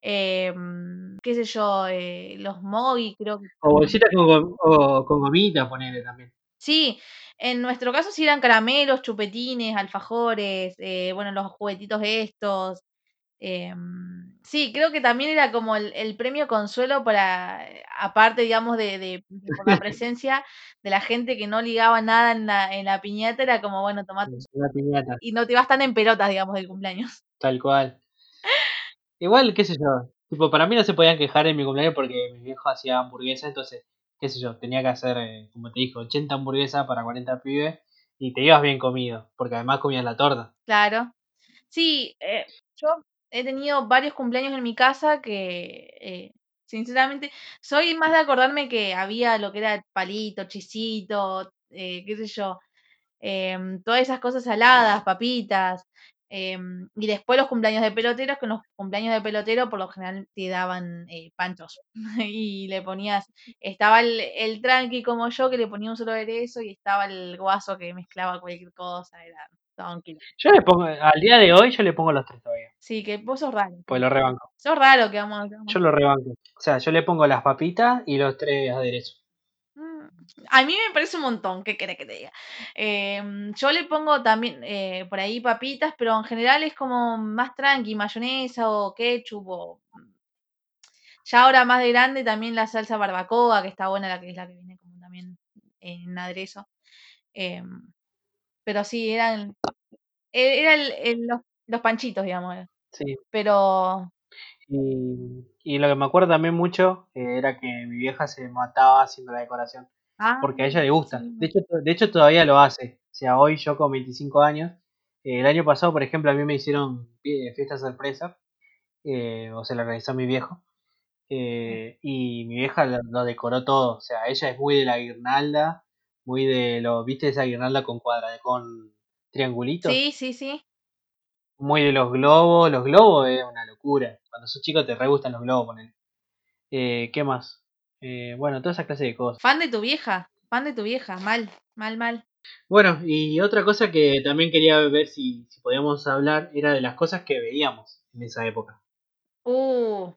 Em, qué sé yo, eh, los mogi, creo que. O bolsitas con, o, con gomitas, ponele también. Sí, en nuestro caso sí eran caramelos, chupetines, alfajores, eh, bueno, los juguetitos estos. Em, sí, creo que también era como el, premio consuelo para, aparte, digamos, de, de, por la presencia de la gente que no ligaba nada en la, en la piñata, era como, bueno, tomate. Y no te ibas tan en pelotas, digamos, del cumpleaños. Tal cual. Igual, qué sé yo. Tipo, para mí no se podían quejar en mi cumpleaños porque mi viejo hacía hamburguesa, entonces, qué sé yo, tenía que hacer, eh, como te dije, 80 hamburguesas para 40 pibes y te ibas bien comido, porque además comías la torta. Claro. Sí, eh, yo he tenido varios cumpleaños en mi casa que, eh, sinceramente, soy más de acordarme que había lo que era palito, chisito, eh, qué sé yo, em, todas esas cosas saladas, papitas. Em, y después los cumpleaños de peloteros, que en los cumpleaños de pelotero por lo general te daban eh, panchos. y le ponías, estaba el, el, tranqui como yo que le ponía un solo aderezo y estaba el guaso que mezclaba cualquier cosa, era yo le pongo, al día de hoy yo le pongo los tres todavía. Sí, que vos sos raro. Pues lo rebanco. Sos raro que vamos, Yo lo rebanco. O sea, yo le pongo las papitas y los tres aderezos. A mí me parece un montón, ¿qué querés que te diga? Em, yo le pongo también eh, por ahí papitas, pero en general es como más tranqui, mayonesa o ketchup o... Ya ahora más de grande también la salsa barbacoa, que está buena, la que es la que viene como también en aderezo. Em, pero sí, eran. E, era el, los, panchitos, digamos. Sí. Pero. Y, lo que me acuerdo también mucho eh, era que mi vieja se mataba haciendo la decoración. Ah, porque a ella le gusta. De, hecho, de hecho, todavía lo hace. O sea, hoy yo con 25 años. Eh, el año pasado, por ejemplo, a mí me hicieron fiesta sorpresa. Eh, o se la organizó mi viejo. y mi vieja lo, decoró todo. O sea, ella es muy de la guirnalda muy de lo, ¿viste esa guirnalda con cuadra, con triangulitos? Sí, sí, sí. Muy de los globos, los globos es una locura. Cuando sos chico te re gustan los globos, ponen. Eh, ¿Qué más? Eh, bueno, toda esa clase de cosas. Fan de tu vieja, fan de tu vieja, mal, mal, mal. Bueno, y otra cosa que también quería ver si, si podíamos hablar era de las cosas que veíamos en esa época. Uh,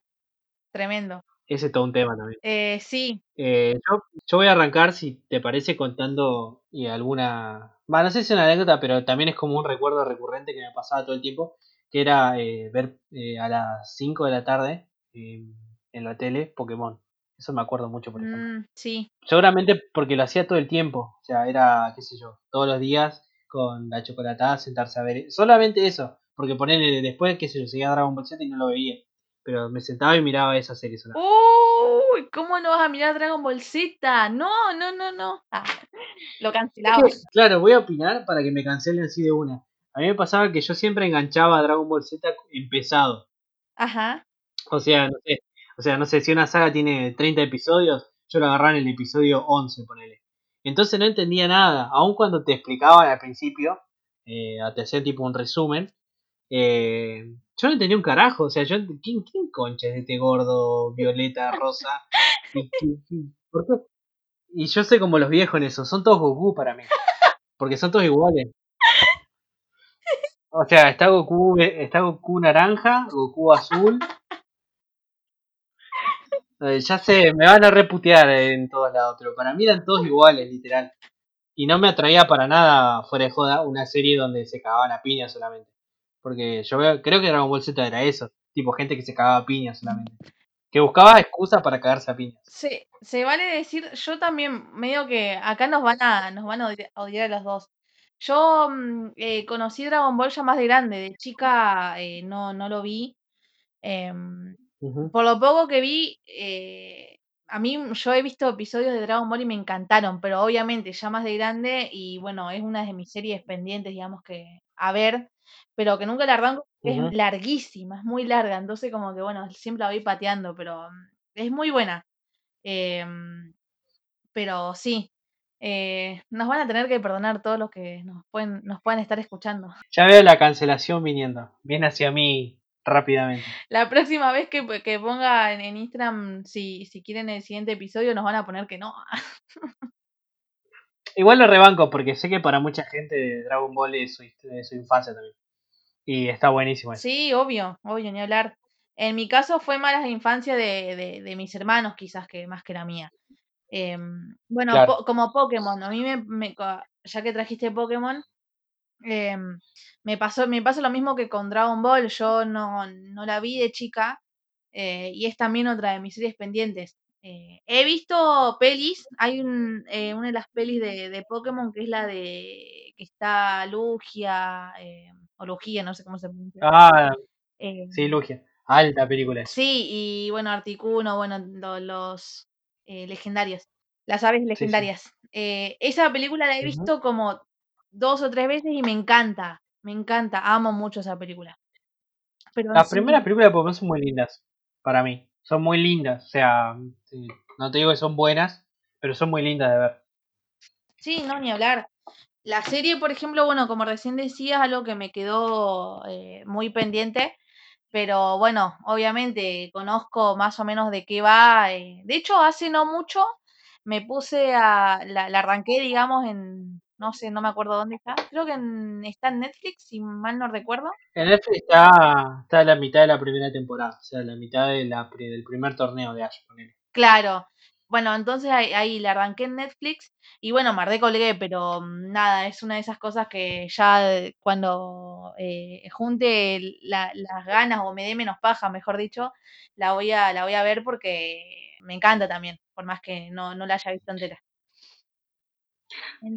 tremendo. Ese es todo un tema también. Eh, sí. Eh, yo, voy a arrancar, si te parece, contando y alguna... Bueno, no sé si es una anécdota, pero también es como un recuerdo recurrente que me pasaba todo el tiempo, que era eh, ver eh, a las 5 de la tarde en la tele Pokémon. Eso me acuerdo mucho, por ejemplo. Mm, sí. Seguramente porque lo hacía todo el tiempo. O sea, era, qué sé yo, todos los días con la chocolatada, sentarse a ver. Solamente eso. Porque ponerle después, qué sé yo, seguía Dragon Ball Z y no lo veía pero me sentaba y miraba esa serie Uy, ¿cómo no vas a mirar Dragon Ball Z? No, no, no, no. Ah, lo cancelaba. claro, voy a opinar para que me cancelen así de una. A mí me pasaba que yo siempre enganchaba a Dragon Ball Z empezado. Ajá. O sea, no sé, o sea, no sé, si una saga tiene 30 episodios, yo lo agarraba en el episodio 11, ponele. Entonces no entendía nada, aun cuando te explicaban al principio, eh, te hacía tipo un resumen, eh, yo no entendía un carajo, o sea, yo, ¿quién, quién concha es este gordo, violeta, rosa? ¿Y, y yo sé como los viejos en eso, son todos Goku para mí, porque son todos iguales. O sea, está Goku, está Goku naranja, Goku azul. Eh, ya sé, me van a reputear en todos lados, pero para mí eran todos iguales, literal. Y no me atraía para nada, fuera de joda, una serie donde se cagaban a piña solamente. Porque yo veo, creo que Dragon Ball Z era eso, tipo gente que se cagaba a piña solamente. Que buscaba excusas para cagarse a piñas. Sí, se vale decir, yo también, medio que acá nos van a, nos van a odiar, a los dos. Yo mm, eh, conocí Dragon Ball ya más de grande, de chica eh, no, no lo vi. Por lo poco que vi, eh, a mí yo he visto episodios de Dragon Ball y me encantaron, pero obviamente ya más de grande y bueno, es una de mis series pendientes, digamos que a ver, pero que nunca la arranco, es larguísima, es muy larga, entonces como que bueno, siempre la voy pateando, pero mm, es muy buena. Em, pero sí, eh, nos van a tener que perdonar todos los que nos pueden, nos pueden estar escuchando. Ya veo la cancelación viniendo, viene hacia mí rápidamente. La próxima vez que, que ponga en, Instagram, si, si quieren el siguiente episodio, nos van a poner que no. Igual lo rebanco porque sé que para mucha gente Dragon Ball es su, su infancia también. Y está buenísimo. Eso. Sí, obvio, obvio, ni hablar. En mi caso fue más la infancia de, de, mis hermanos, quizás que más que la mía. Em, bueno, como Pokémon, a mí me, ya que trajiste Pokémon, em, me pasó, me pasa lo mismo que con Dragon Ball, yo no, no la vi de chica, eh, y es también otra de mis series pendientes. Eh, he visto pelis, hay un, eh, una de las pelis de, de, Pokémon que es la de que está Lugia, o Lugia, no sé cómo se pronuncia. Ah, sí, Lugia. Alta película. Sí, y bueno, Articuno, bueno, los legendarios, las aves legendarias. esa película la he visto como dos o tres veces y me encanta, me encanta, amo mucho esa película. Pero Las primeras películas de Pokémon son muy lindas, para mí. Son muy lindas, o sea, no te digo que son buenas, pero son muy lindas de ver. Sí, no, ni hablar. La serie, por ejemplo, bueno, como recién decías, algo que me quedó eh, muy pendiente, pero bueno, obviamente conozco más o menos de qué va. Eh. De hecho, hace no mucho me puse a, la, la arranqué, digamos, en, no sé, no me acuerdo dónde está. Creo que está en Netflix, si mal no recuerdo. En Netflix está, está en la mitad de la primera temporada, o sea, la mitad de la, del primer torneo de Ash, Claro. Bueno, entonces ahí, la arranqué en Netflix y bueno, me colgué, pero mm, nada, es una de esas cosas que ya cuando eh, junte las ganas o me dé menos paja, mejor dicho, la voy a, la voy a ver porque me encanta también, por más que no, no la haya visto entera.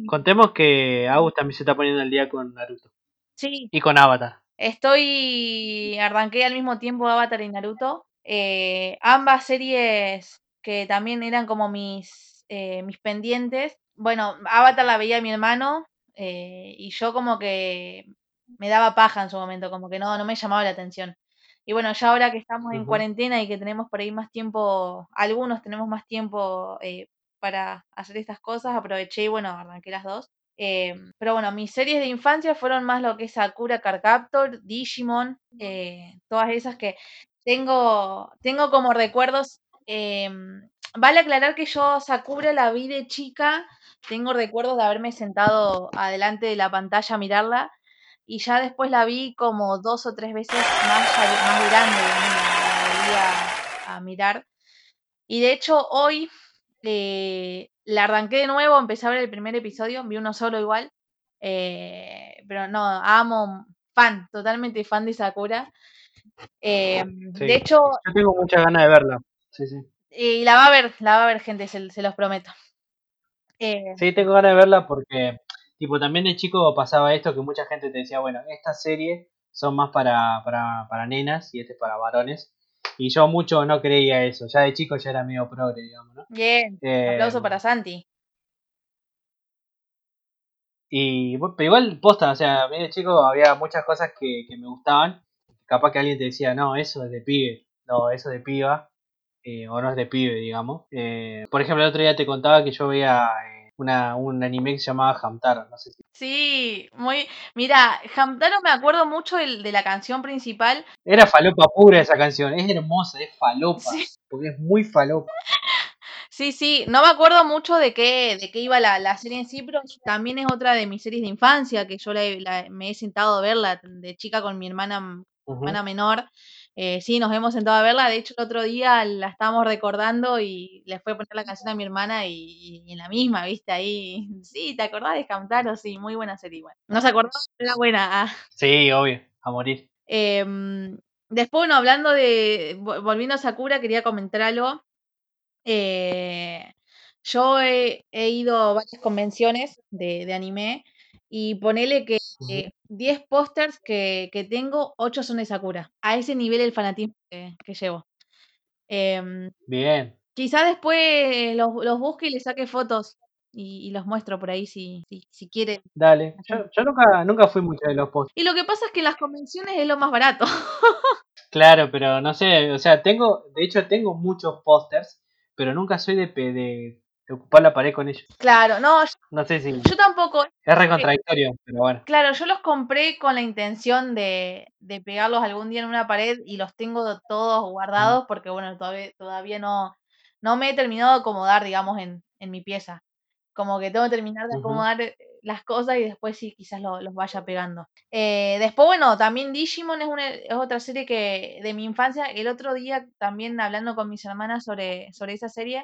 Contemos que Agus también se está poniendo al día con Naruto. Sí. Y con Avatar. Estoy. Arranqué al mismo tiempo Avatar y Naruto. Eh, ambas series que también eran como mis, eh, mis pendientes. Bueno, Avatar la veía mi hermano eh, y yo como que me daba paja en su momento, como que no, no me llamaba la atención. Y bueno, ya ahora que estamos en cuarentena y que tenemos por ahí más tiempo, algunos tenemos más tiempo para hacer estas cosas, aproveché y bueno, arranqué las dos. Eh, pero bueno, mis series de infancia fueron más lo que es Sakura Carcaptor, Digimon, eh, todas esas que tengo, tengo como recuerdos. Eh, vale aclarar que yo Sakura la vi de chica, tengo recuerdos de haberme sentado adelante de la pantalla a mirarla y ya después la vi como dos o tres veces más, más grande, la, a mirar. Y de hecho hoy eh, la arranqué de nuevo, empecé a ver el primer episodio, vi uno solo igual. Eh, pero no, amo, fan, totalmente fan de Sakura. Eh, de hecho. Yo tengo muchas ganas de verla. Sí, sí. Y la va a ver, la va a ver, gente, se, los prometo. Sí, tengo ganas de verla porque, tipo, también de chico pasaba esto que mucha gente te decía, bueno, estas series son más para, para, para nenas y este es para varones. Y yo mucho no creía eso. Ya de chico ya era medio progre, digamos, ¿no? Bien. Eh, aplauso para Santi. Y pero igual posta, o sea, a mí de chico había muchas cosas que, que me gustaban. Capaz que alguien te decía, no, eso es de pibe. No, eso es de piba. Eh, o no es de pibe, digamos. Eh, por ejemplo, el otro día te contaba que yo veía una, un anime que se llamaba Hamtaro, no sé si. Sí, muy. Mira, Hamtaro me acuerdo mucho de, de, la canción principal. Era falopa pura esa canción, es hermosa, es falopa, porque es muy falopa. Sí, sí, no me acuerdo mucho de qué, de qué iba la, la, serie en sí, pero también es otra de mis series de infancia, que yo la, me he sentado a verla de chica con mi hermana, hermana menor. Eh, sí, nos hemos sentado a verla. De hecho, el otro día la estábamos recordando y le fue a poner la canción a mi hermana y, en la misma, ¿viste? Ahí, sí, ¿te acordás de Camtaro? Sí, muy buena serie igual. No se acordó, era buena. Ah. Sí, obvio, a morir. Em, después, bueno, hablando de, volviendo a Sakura, quería comentar algo. Eh, yo he, ido a varias convenciones de, anime y ponele que 10 pósters que, tengo, 8 son de Sakura. A ese nivel el fanatismo que, llevo. Em, Bien. Quizá después los, los, busque y les saque fotos y, los muestro por ahí si, si, si quieren. Dale. Yo, nunca, nunca fui mucho de los pósters. Y lo que pasa es que en las convenciones es lo más barato. claro, pero no sé, o sea, tengo, de hecho tengo muchos pósters, pero nunca soy de, de, ocupar la pared con ellos. Claro, no, yo, No sé si yo tampoco. es re contradictorio, pero bueno. Claro, yo los compré con la intención de, de pegarlos algún día en una pared y los tengo todos guardados porque, bueno, todavía, todavía no, no me he terminado de acomodar, digamos, en, en mi pieza. Como que tengo que terminar de acomodar eh, las cosas y después sí, quizás lo- los vaya pegando. Eh, después, bueno, también Digimon es, una, es otra serie que de mi infancia. El otro día, también hablando con mis hermanas sobre, sobre esa serie,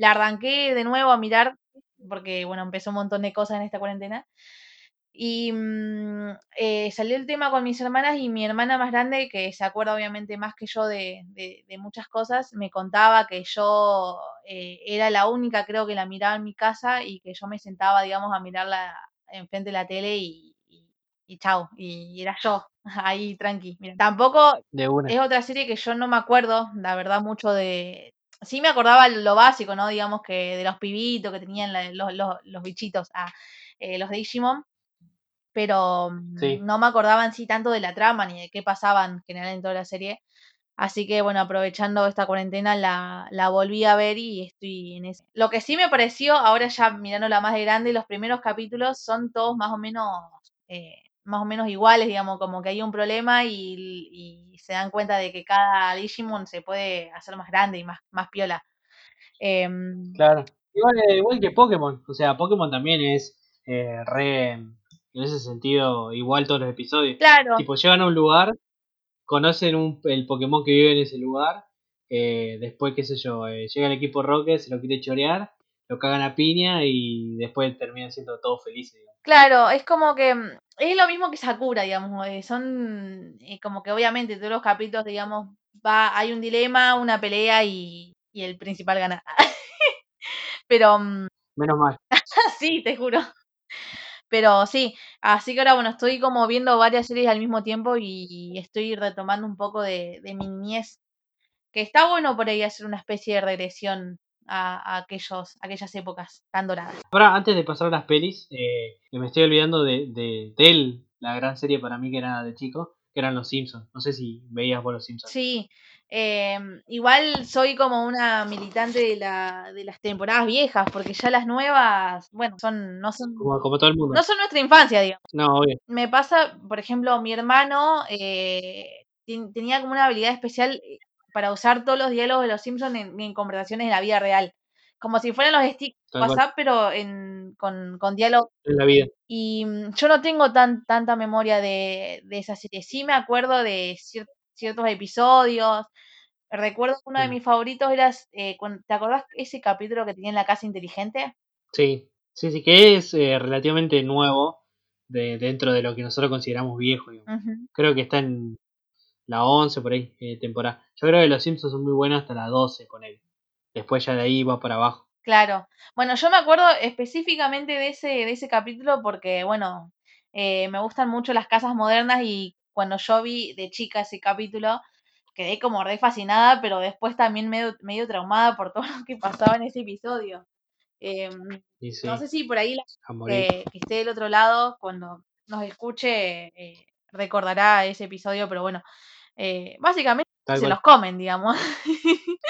la arranqué de nuevo a mirar porque, bueno, empezó un montón de cosas en esta cuarentena. Y mm, eh, salió el tema con mis hermanas y mi hermana más grande, que se acuerda obviamente más que yo de, de- de muchas cosas, me contaba que yo eh, era la única, creo que la miraba en mi casa y que yo me sentaba, digamos, a mirarla enfrente de la tele y, y, y chao, y era yo, ahí tranqui. Mira, tampoco De una. es otra serie que yo no me acuerdo, la verdad, mucho de... Sí me acordaba lo básico, ¿no? Digamos que de los pibitos que tenían la- los, los, los bichitos, ah, eh, los de Digimon pero mm, Sí. no me acordaba en sí tanto de la trama ni de qué pasaba en general en toda la serie. Así que bueno, aprovechando esta cuarentena la, la volví a ver y estoy en eso. Lo que sí me pareció, ahora ya mirándola más de grande, los primeros capítulos son todos más o menos, eh, más o menos iguales, digamos, como que hay un problema y, y se dan cuenta de que cada Digimon se puede hacer más grande y más, más piola. Em, Claro. Igual, eh, igual que Pokémon. O sea, Pokémon también es eh, re. En ese sentido, igual todos los episodios. claro, Tipo, llegan a un lugar, conocen un, el Pokémon que vive en ese lugar. eh, después, qué sé yo, llega el equipo Rocket, se lo quiere chorear, lo cagan a piña y después terminan siendo todos felices. digamos. Claro, es como que mm, es lo mismo que Sakura, digamos, eh, son eh, como que obviamente todos los capítulos, digamos, va, hay un dilema, una pelea y, y el principal gana. Pero mm, Menos mal. sí, te juro. Pero sí, así que ahora bueno, estoy como viendo varias series al mismo tiempo y estoy retomando un poco de, de mi niñez, que está bueno por ahí hacer una especie de regresión a, a aquellos, a aquellas épocas tan doradas. Ahora, antes de pasar a las pelis, eh, que me estoy olvidando de, de, de él, la gran serie para mí que era de chico, que eran Los Simpsons. No sé si veías vos Los Simpsons. Sí, em, igual soy como una militante de, la, de las temporadas viejas, porque ya las nuevas, bueno, son, no son, Como, como todo el mundo. no son nuestra infancia, digamos. No, obvio. Me pasa, por ejemplo, mi hermano eh, ten- tenía como una habilidad especial para usar todos los diálogos de los Simpsons en, en conversaciones de la vida real. Como si fueran los stickers de. WhatsApp, pero en, con, con diálogo En la vida. y mm, yo no tengo tan, tanta memoria de, de esa serie. Sí me acuerdo de cier- ciertos episodios. Recuerdo que uno de Mm. mis favoritos era, eh, ¿te acordás ese capítulo que tenía en la casa inteligente? Sí, sí, sí, que es eh, relativamente nuevo de, dentro de lo que nosotros consideramos viejo. Creo que está en la 11 por ahí, eh, temporada. Yo creo que los Simpsons son muy buenos hasta la 12 con él. Después ya de ahí va para abajo. Claro. Bueno, yo me acuerdo específicamente de ese, de ese capítulo porque, bueno, eh, me gustan mucho las casas modernas y cuando yo vi de chica ese capítulo, quedé como re fascinada, pero después también medio, medio traumada por todo lo que pasaba en ese episodio. Em, sí, no sé si por ahí la que, que esté del otro lado, cuando nos escuche, eh, recordará ese episodio, pero bueno, eh, básicamente Tal se cual. los comen, digamos.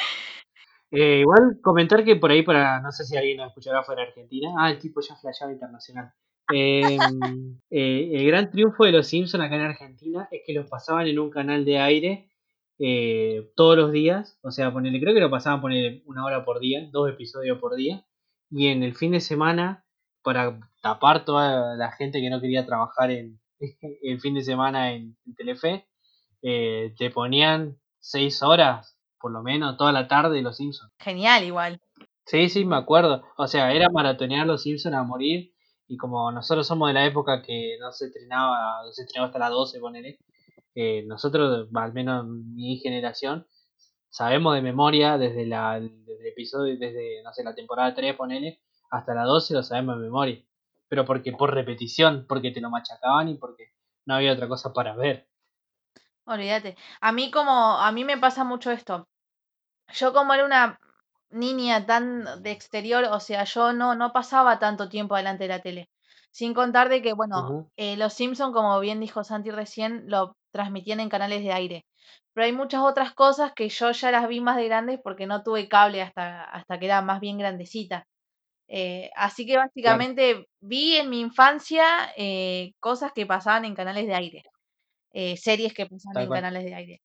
Eh, igual comentar que por ahí, para no sé si alguien nos escuchará fuera de Argentina. Ah, el tipo ya flasheaba internacional. Eh, eh, el gran triunfo de los Simpsons acá en Argentina es que los pasaban en un canal de aire eh, todos los días. O sea, ponele, creo que lo pasaban poner una hora por día, dos episodios por día. Y en el fin de semana, para tapar toda la gente que no quería trabajar en el fin de semana en, en Telefe, eh, te ponían seis horas, por lo menos, toda la tarde los Simpsons. Genial igual. Sí, sí, me acuerdo. O sea, era maratonear los Simpsons a morir. Y como nosotros somos de la época que no se estrenaba, no se estrenaba hasta las 12, ponele. eh, nosotros, al menos mi generación, sabemos de memoria desde, la, desde el episodio, desde, no sé, la temporada 3, ponele, hasta la 12 lo sabemos de memoria. Pero porque por repetición, porque te lo machacaban y porque no había otra cosa para ver. Olvídate. A mí como, a mí me pasa mucho esto. Yo como era una niña tan de exterior, o sea, yo no, no pasaba tanto tiempo delante de la tele. Sin contar de que, bueno, eh, Los Simpson, como bien dijo Santi recién, lo transmitían en canales de aire. Pero hay muchas otras cosas que yo ya las vi más de grandes porque no tuve cable hasta, hasta que era más bien grandecita. Eh, así que básicamente vi en mi infancia eh, cosas que pasaban en canales de aire, eh, series que pasaban en canales de aire.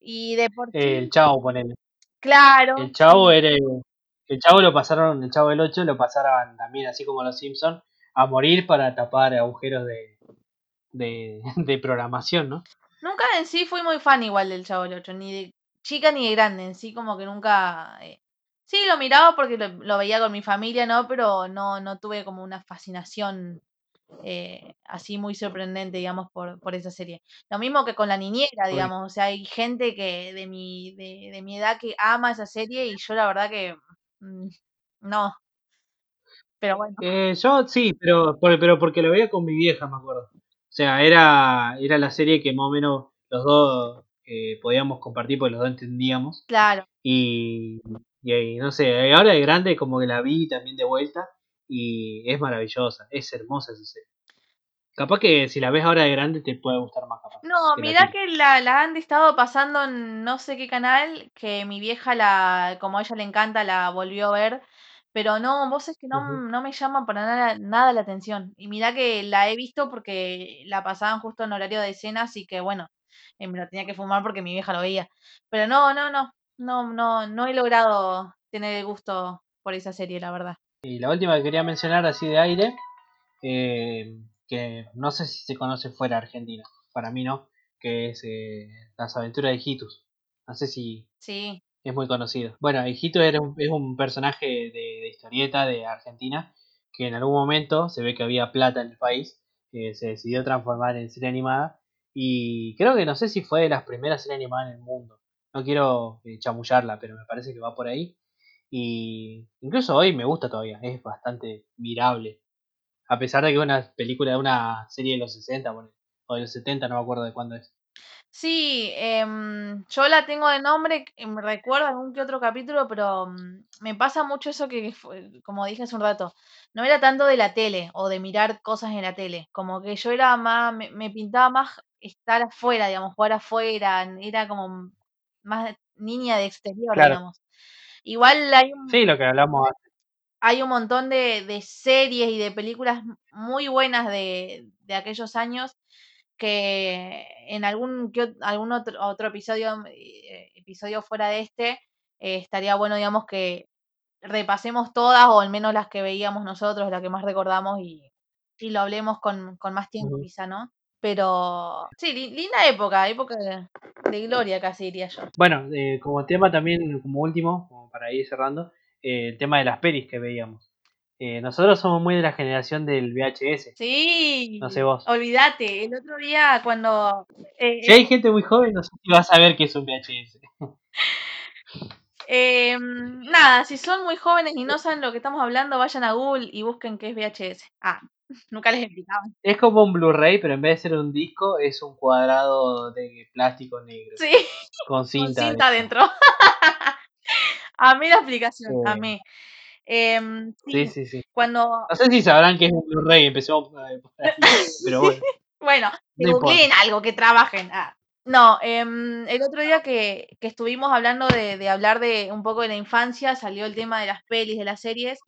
Y de por El Chavo, ponele. Claro. El Chavo era el, Chavo lo pasaron, el Chavo del 8 lo pasaron también, así como los Simpsons, a morir para tapar agujeros de, de, programación, ¿no? Nunca en sí fui muy fan igual del Chavo del 8, ni de chica ni de grande, en sí como que nunca... Eh, sí, lo miraba porque lo, veía con mi familia, ¿no? Pero no, no tuve como una fascinación eh, así muy sorprendente, digamos, por, por, esa serie. Lo mismo que con la niñera, digamos, o sea, hay gente que de mi, de, de mi edad que ama esa serie y yo la verdad que mm, no. Pero bueno. Eh, yo sí, pero, pero porque lo veía con mi vieja, me acuerdo. O sea, era, era la serie que más o menos los dos eh, podíamos compartir porque los dos entendíamos. Claro. Y, y, no sé, ahora de grande como que la vi también de vuelta y es maravillosa, es hermosa esa serie. Capaz que si la ves ahora de grande te puede gustar más capaz. No, mira que la, la, han estado pasando en no sé qué canal, que mi vieja la, como a ella le encanta, la volvió a ver. Pero no, vos es que no, no me llaman para nada, nada la atención. Y mira que la he visto porque la pasaban justo en horario de escena, así que bueno, eh, me lo tenía que fumar porque mi vieja lo veía. Pero no, no, no, no, no, no he logrado tener el gusto por esa serie, la verdad. Y la última que quería mencionar así de aire, eh, que no sé si se conoce fuera de Argentina, para mí no, que es eh, Las aventuras de Hitus. No sé si sí. es muy conocido. Bueno, Hitus era es un personaje de, historieta de Argentina que en algún momento se ve que había plata en el país, que se decidió transformar en serie animada y creo que no sé si fue de las primeras series animadas en el mundo. No quiero eh, chamullarla, pero me parece que va por ahí. Y incluso hoy me gusta todavía, es bastante mirable. A pesar de que es una película de una serie de los 60 o de los 70, no me acuerdo de cuándo es. Sí, em, yo la tengo de nombre, me recuerdo algún que otro capítulo, pero mm, me pasa mucho eso que, como dije hace un rato, no era tanto de la tele o de mirar cosas en la tele, como que yo era más, me, pintaba más estar afuera, digamos, jugar afuera, era como más niña de exterior, digamos. Igual hay un... Sí, lo que hablamos Hay un montón de, series y de películas muy buenas de, aquellos años que en algún, algún otro, otro episodio, eh, episodio fuera de este, eh, estaría bueno, digamos, que repasemos todas o al menos las que veíamos nosotros, las que más recordamos y, y lo hablemos con, más tiempo quizá, ¿no? Pero sí, linda época, época de, gloria casi diría yo. Bueno, eh, como tema también, como último, como para ir cerrando, eh, el tema de las pelis que veíamos. Eh, nosotros somos muy de la generación del VHS. Sí. No sé vos. Olvídate, el otro día cuando... si hay gente muy joven, no sé si vas a ver qué es un VHS. Nada, si son muy jóvenes y no saben lo que estamos hablando, vayan a Google y busquen qué es VHS. Ah, nunca les explicaba. Es como un Blu-ray, pero en vez de ser un disco, es un cuadrado de plástico negro. Sí. Con cinta. Con cinta adentro. a mí la explicación, a mí. Em, sí, sí, sí, Cuando... No sé si sabrán que es un Blu-ray, empezamos pero bueno. bueno, que algo, que trabajen. Ah. No, em, el otro día que, que estuvimos hablando de, de, hablar de un poco de la infancia, salió el tema de las pelis, de las series,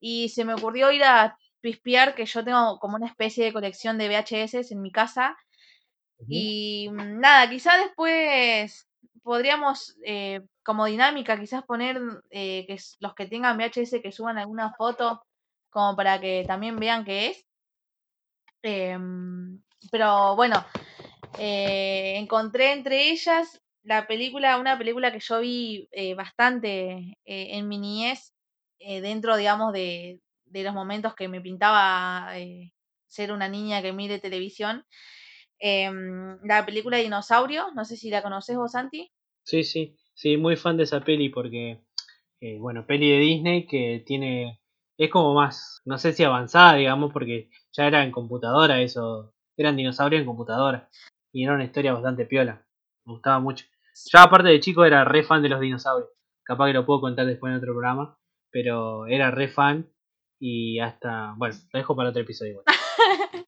y se me ocurrió ir a pispear que yo tengo como una especie de colección de VHS en mi casa. Y mm, nada, quizás después podríamos, eh, como dinámica, quizás poner eh, que los que tengan VHS que suban alguna foto, como para que también vean qué es. Em, pero bueno, eh, encontré entre ellas la película, una película que yo vi bastante en mi niñez, dentro, digamos, de, de los momentos que me pintaba eh, ser una niña que mire televisión. Em, la película Dinosaurio, no sé si la conoces vos, Santi. Sí, sí, sí, muy fan de esa peli porque, eh, bueno, peli de Disney que tiene, es como más, no sé si avanzada, digamos, porque ya era en computadora eso, eran dinosaurios en computadora y era una historia bastante piola, me gustaba mucho. Yo aparte de chico era re fan de los dinosaurios, capaz que lo puedo contar después en otro programa, pero era re fan y hasta, bueno, lo dejo para otro episodio.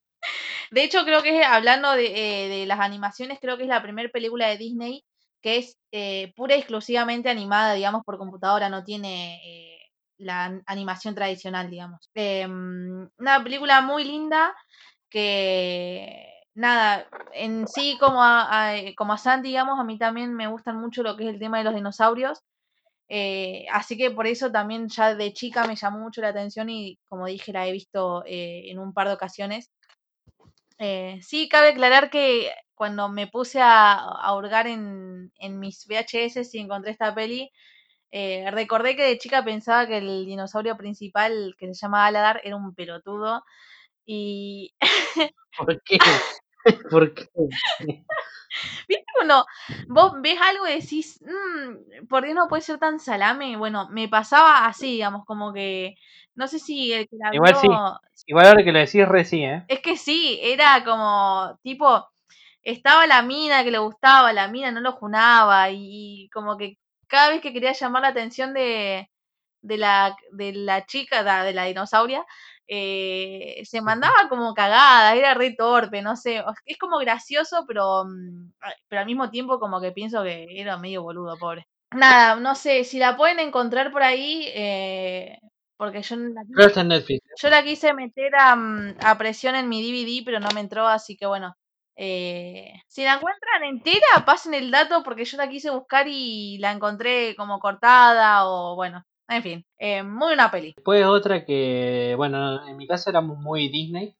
de hecho, creo que hablando de, eh, de, las animaciones, creo que es la primera película de Disney que es eh, pura y exclusivamente animada, digamos, por computadora, no tiene eh, la animación tradicional, digamos. Em, una película muy linda que, nada, en sí como a, como a Santi, digamos, a mí también me gustan mucho lo que es el tema de los dinosaurios. Eh, así que por eso también ya de chica me llamó mucho la atención y como dije la he visto eh, en un par de ocasiones. Eh, sí, cabe aclarar que cuando me puse a, hurgar en, en, mis VHS y encontré esta peli, recordé que de chica pensaba que el dinosaurio principal, que se llama Aladar, era un pelotudo. Y. ¿Por qué? ¿Por qué? ¿Viste cuando vos ves algo y decís, mmm, por Dios no puede ser tan salame? Bueno, me pasaba así, digamos, como que. No sé si el que la Igual sí. Igual ahora que lo decís, re sí, ¿eh? Es que sí, era como, tipo, estaba la mina que le gustaba, la mina no lo junaba, y, como que cada vez que quería llamar la atención de, de, la, de la chica, de la dinosauria, eh, se mandaba como cagada, era re torpe, no sé, es como gracioso, pero, mm, pero al mismo tiempo como que pienso que era medio boludo, pobre. Nada, no sé, si la pueden encontrar por ahí, eh, porque yo la, quise, yo la quise meter a, mm, a, presión en mi DVD, pero no me entró, así que bueno. Eh, si la encuentran entera, pasen el dato porque yo la quise buscar y la encontré como cortada o bueno, en fin, eh, muy buena peli. Después otra que, bueno, en mi casa éramos muy Disney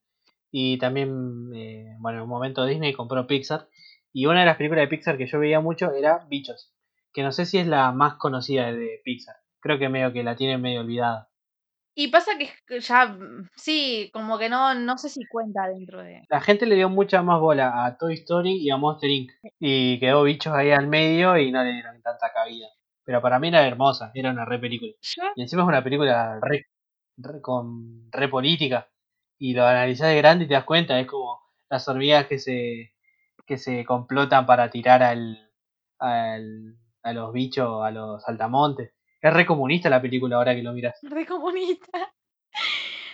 y también, eh, bueno, en un momento Disney compró Pixar y una de las películas de Pixar que yo veía mucho era Bichos, que no sé si es la más conocida de Pixar, creo que medio que la tienen medio olvidada. Y pasa que ya, sí, como que no, no sé si cuenta dentro de... La gente le dio mucha más bola a Toy Story y a Monster Inc. Y quedó bichos ahí al medio y no le dieron tanta cabida. Pero para mí era hermosa, era una re película. Y encima es una película re, con re política. Y lo analizás de grande y te das cuenta, es como las hormigas que se, que se complotan para tirar al, al, a los bichos, a los saltamontes. Es re comunista la película ahora que lo miras. Re comunista.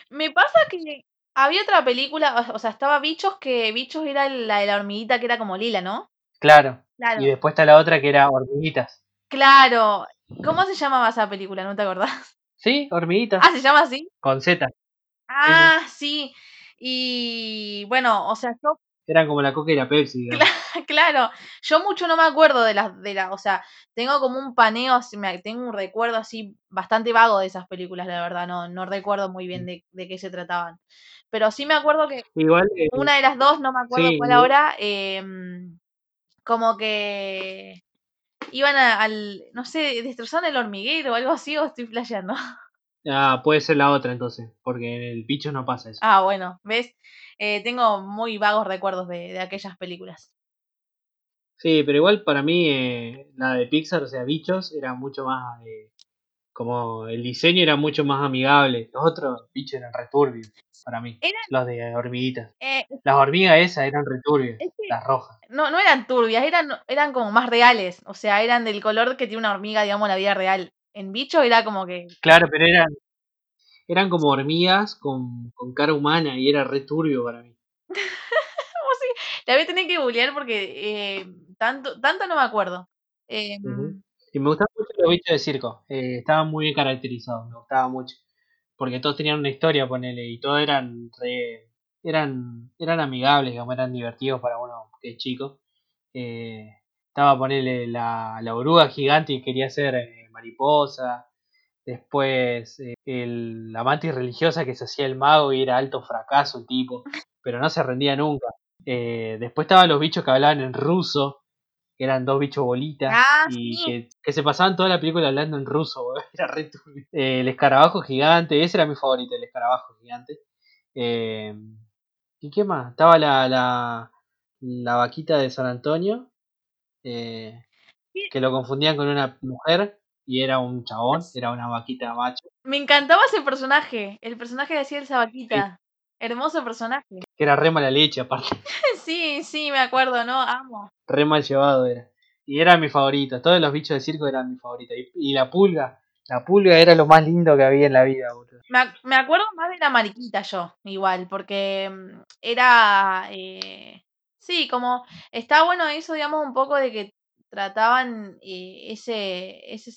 Me pasa que había otra película, o sea, estaba Bichos, que Bichos era la de la hormiguita que era como lila, ¿no? Claro. claro. Y después está la otra que era Hormiguitas. Claro. ¿Cómo se llamaba esa película? ¿No te acordás? Sí, Hormiguitas. Ah, ¿se llama así? Con Z. Ah, sí. Y bueno, o sea, yo... Eran como la coca y la Pepsi. Claro, yo mucho no me acuerdo de las, de la, o sea, tengo como un paneo, tengo un recuerdo así bastante vago de esas películas, la verdad, no, no recuerdo muy bien de, de qué se trataban. Pero sí me acuerdo que Igual, eh, una de las dos, no me acuerdo cuál ahora, eh, como que iban al, no sé, destrozaron el hormiguero o algo así, o estoy flasheando. Ah, puede ser la otra entonces, porque en el bicho no pasa eso. Ah, bueno, ¿ves? Eh, tengo muy vagos recuerdos de, de, aquellas películas. Sí, pero igual para mí eh, la de Pixar, o sea, bichos, era mucho más... Eh, como el diseño era mucho más amigable. Los otros bichos eran returbios para mí. Los de hormiguitas. Eh, las hormigas esas eran returbias, las rojas. No, no eran turbias, eran, eran como más reales. O sea, eran del color que tiene una hormiga, digamos, en la vida real. En bicho era como que. Claro, pero eran. Eran como hormigas con, con cara humana y era returbio para mí. la voy a tener que googlear porque eh, tanto, tanto no me acuerdo. Eh, y me gustaban mucho los bichos de circo. Eh, estaban muy bien caracterizados, me gustaba mucho. Porque todos tenían una historia, ponele, y todos eran re, eran, eran amigables, digamos, eran divertidos para uno que es chico. Eh, estaba ponerle la, la oruga gigante y quería ser eh, mariposa. Después el, la mantis religiosa que se hacía el mago y era alto fracaso el tipo, pero no se rendía nunca. después estaban los bichos que hablaban en ruso, que eran dos bichos bolitas ah, y que, se pasaban toda la película hablando en ruso, era re eh, El escarabajo gigante, ese era mi favorito, el escarabajo gigante. Eh, ¿Y qué más? Estaba la, la, la vaquita de San Antonio, eh, que lo confundían con una mujer y era un chabón, era una vaquita macho. Me encantaba ese personaje, el personaje de esa vaquita. Hermoso personaje. Que era re mala leche, aparte. sí, sí, me acuerdo, ¿no? Amo. Re mal llevado era. Y era mi favorito. Todos los bichos de circo eran mi favorito. Y, la pulga. La pulga era lo más lindo que había en la vida, boludo. Me, acuerdo más de la mariquita yo, igual, porque mm, era... Eh, sí, como... Está bueno eso, digamos, un poco de que trataban eh, ese, ese,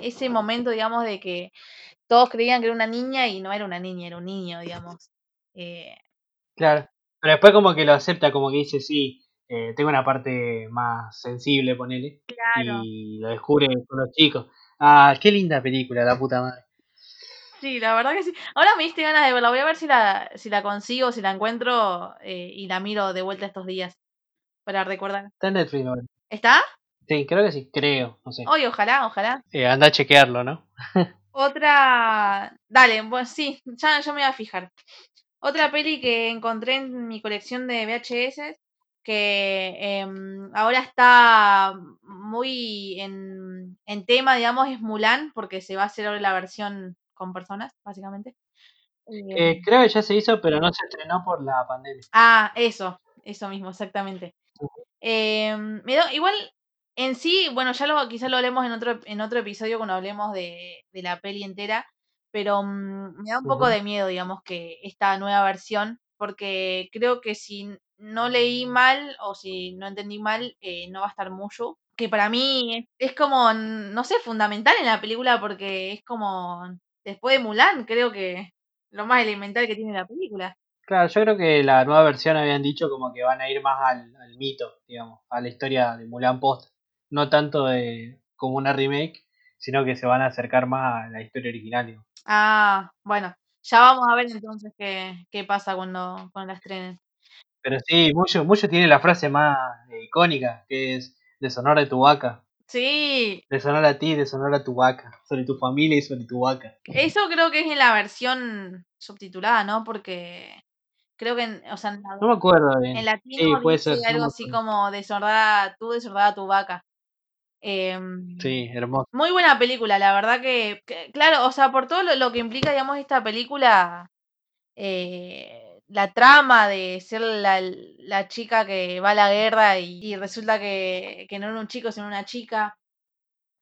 ese momento, digamos, de que todos creían que era una niña y no era una niña, era un niño, digamos. Eh, Claro. Pero después como que lo acepta, como que dice, sí, eh, tengo una parte más sensible, ponele. claro. Y lo descubre con los chicos. Ah, qué linda película, la puta madre. Sí, la verdad que sí. Ahora me diste ganas de verla. Voy a ver si la, si la consigo, si la encuentro eh, y la miro de vuelta estos días para recordar. Está en Netflix, ¿no? ¿Está? Sí, creo que sí, creo, no sé. Hoy, ojalá, ojalá. Eh, anda a chequearlo, ¿no? Otra. Dale, pues sí, ya, ya me voy a fijar. Otra peli que encontré en mi colección de VHS que em, ahora está muy en, en tema, digamos, es Mulan, porque se va a hacer ahora la versión con personas, básicamente. Eh, Em, creo que ya se hizo, pero no se estrenó por la pandemia. ah, eso, eso mismo, exactamente. Me da- igual, en sí, bueno, ya lo, quizás lo hablemos en otro, en otro episodio cuando hablemos de, de la peli entera, pero mm, me da un poco de miedo, digamos, que esta nueva versión, porque creo que si no leí mal o si no entendí mal, eh, no va a estar Mushu, que para mí es, es como, no sé, fundamental en la película porque es como, después de Mulan, creo que lo más elemental que tiene la película. Claro, yo creo que la nueva versión habían dicho como que van a ir más al, al mito, digamos, a la historia de Mulan Post. No tanto de como una remake, sino que se van a acercar más a la historia original. Ah, bueno, ya vamos a ver entonces qué, qué pasa cuando, cuando la estrenen. Pero sí, mucho, mucho tiene la frase más eh, icónica, que es deshonor de tu vaca. Sí, Deshonor a ti, deshonor a tu vaca. Sobre tu familia y sobre tu vaca. eso creo que es en la versión subtitulada, ¿no? Porque creo que, en, o sea, en, la- No me acuerdo en bien. latino Sí, puede ser, algo así como desordada, tú desordada tu vaca. Em, Sí, hermoso. muy buena película, la verdad que, que- claro, o sea, por todo lo, lo que implica, digamos, esta película, eh, la trama de ser la, la chica que va a la guerra y, y resulta que, que no era un chico, sino una chica.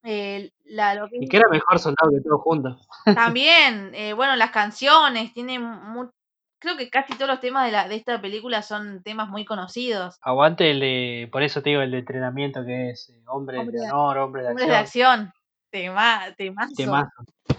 Eh, la, lo que Y que era mejor soldado que todos juntos. también, eh, bueno, las canciones, tiene mu- creo que casi todos los temas de, la, de esta película son temas muy conocidos. Aguante el de, por eso te digo, el de entrenamiento que es eh, hombre Hombre de honor, hombre de Hombres de acción. acción, tema, temazo, Temazo,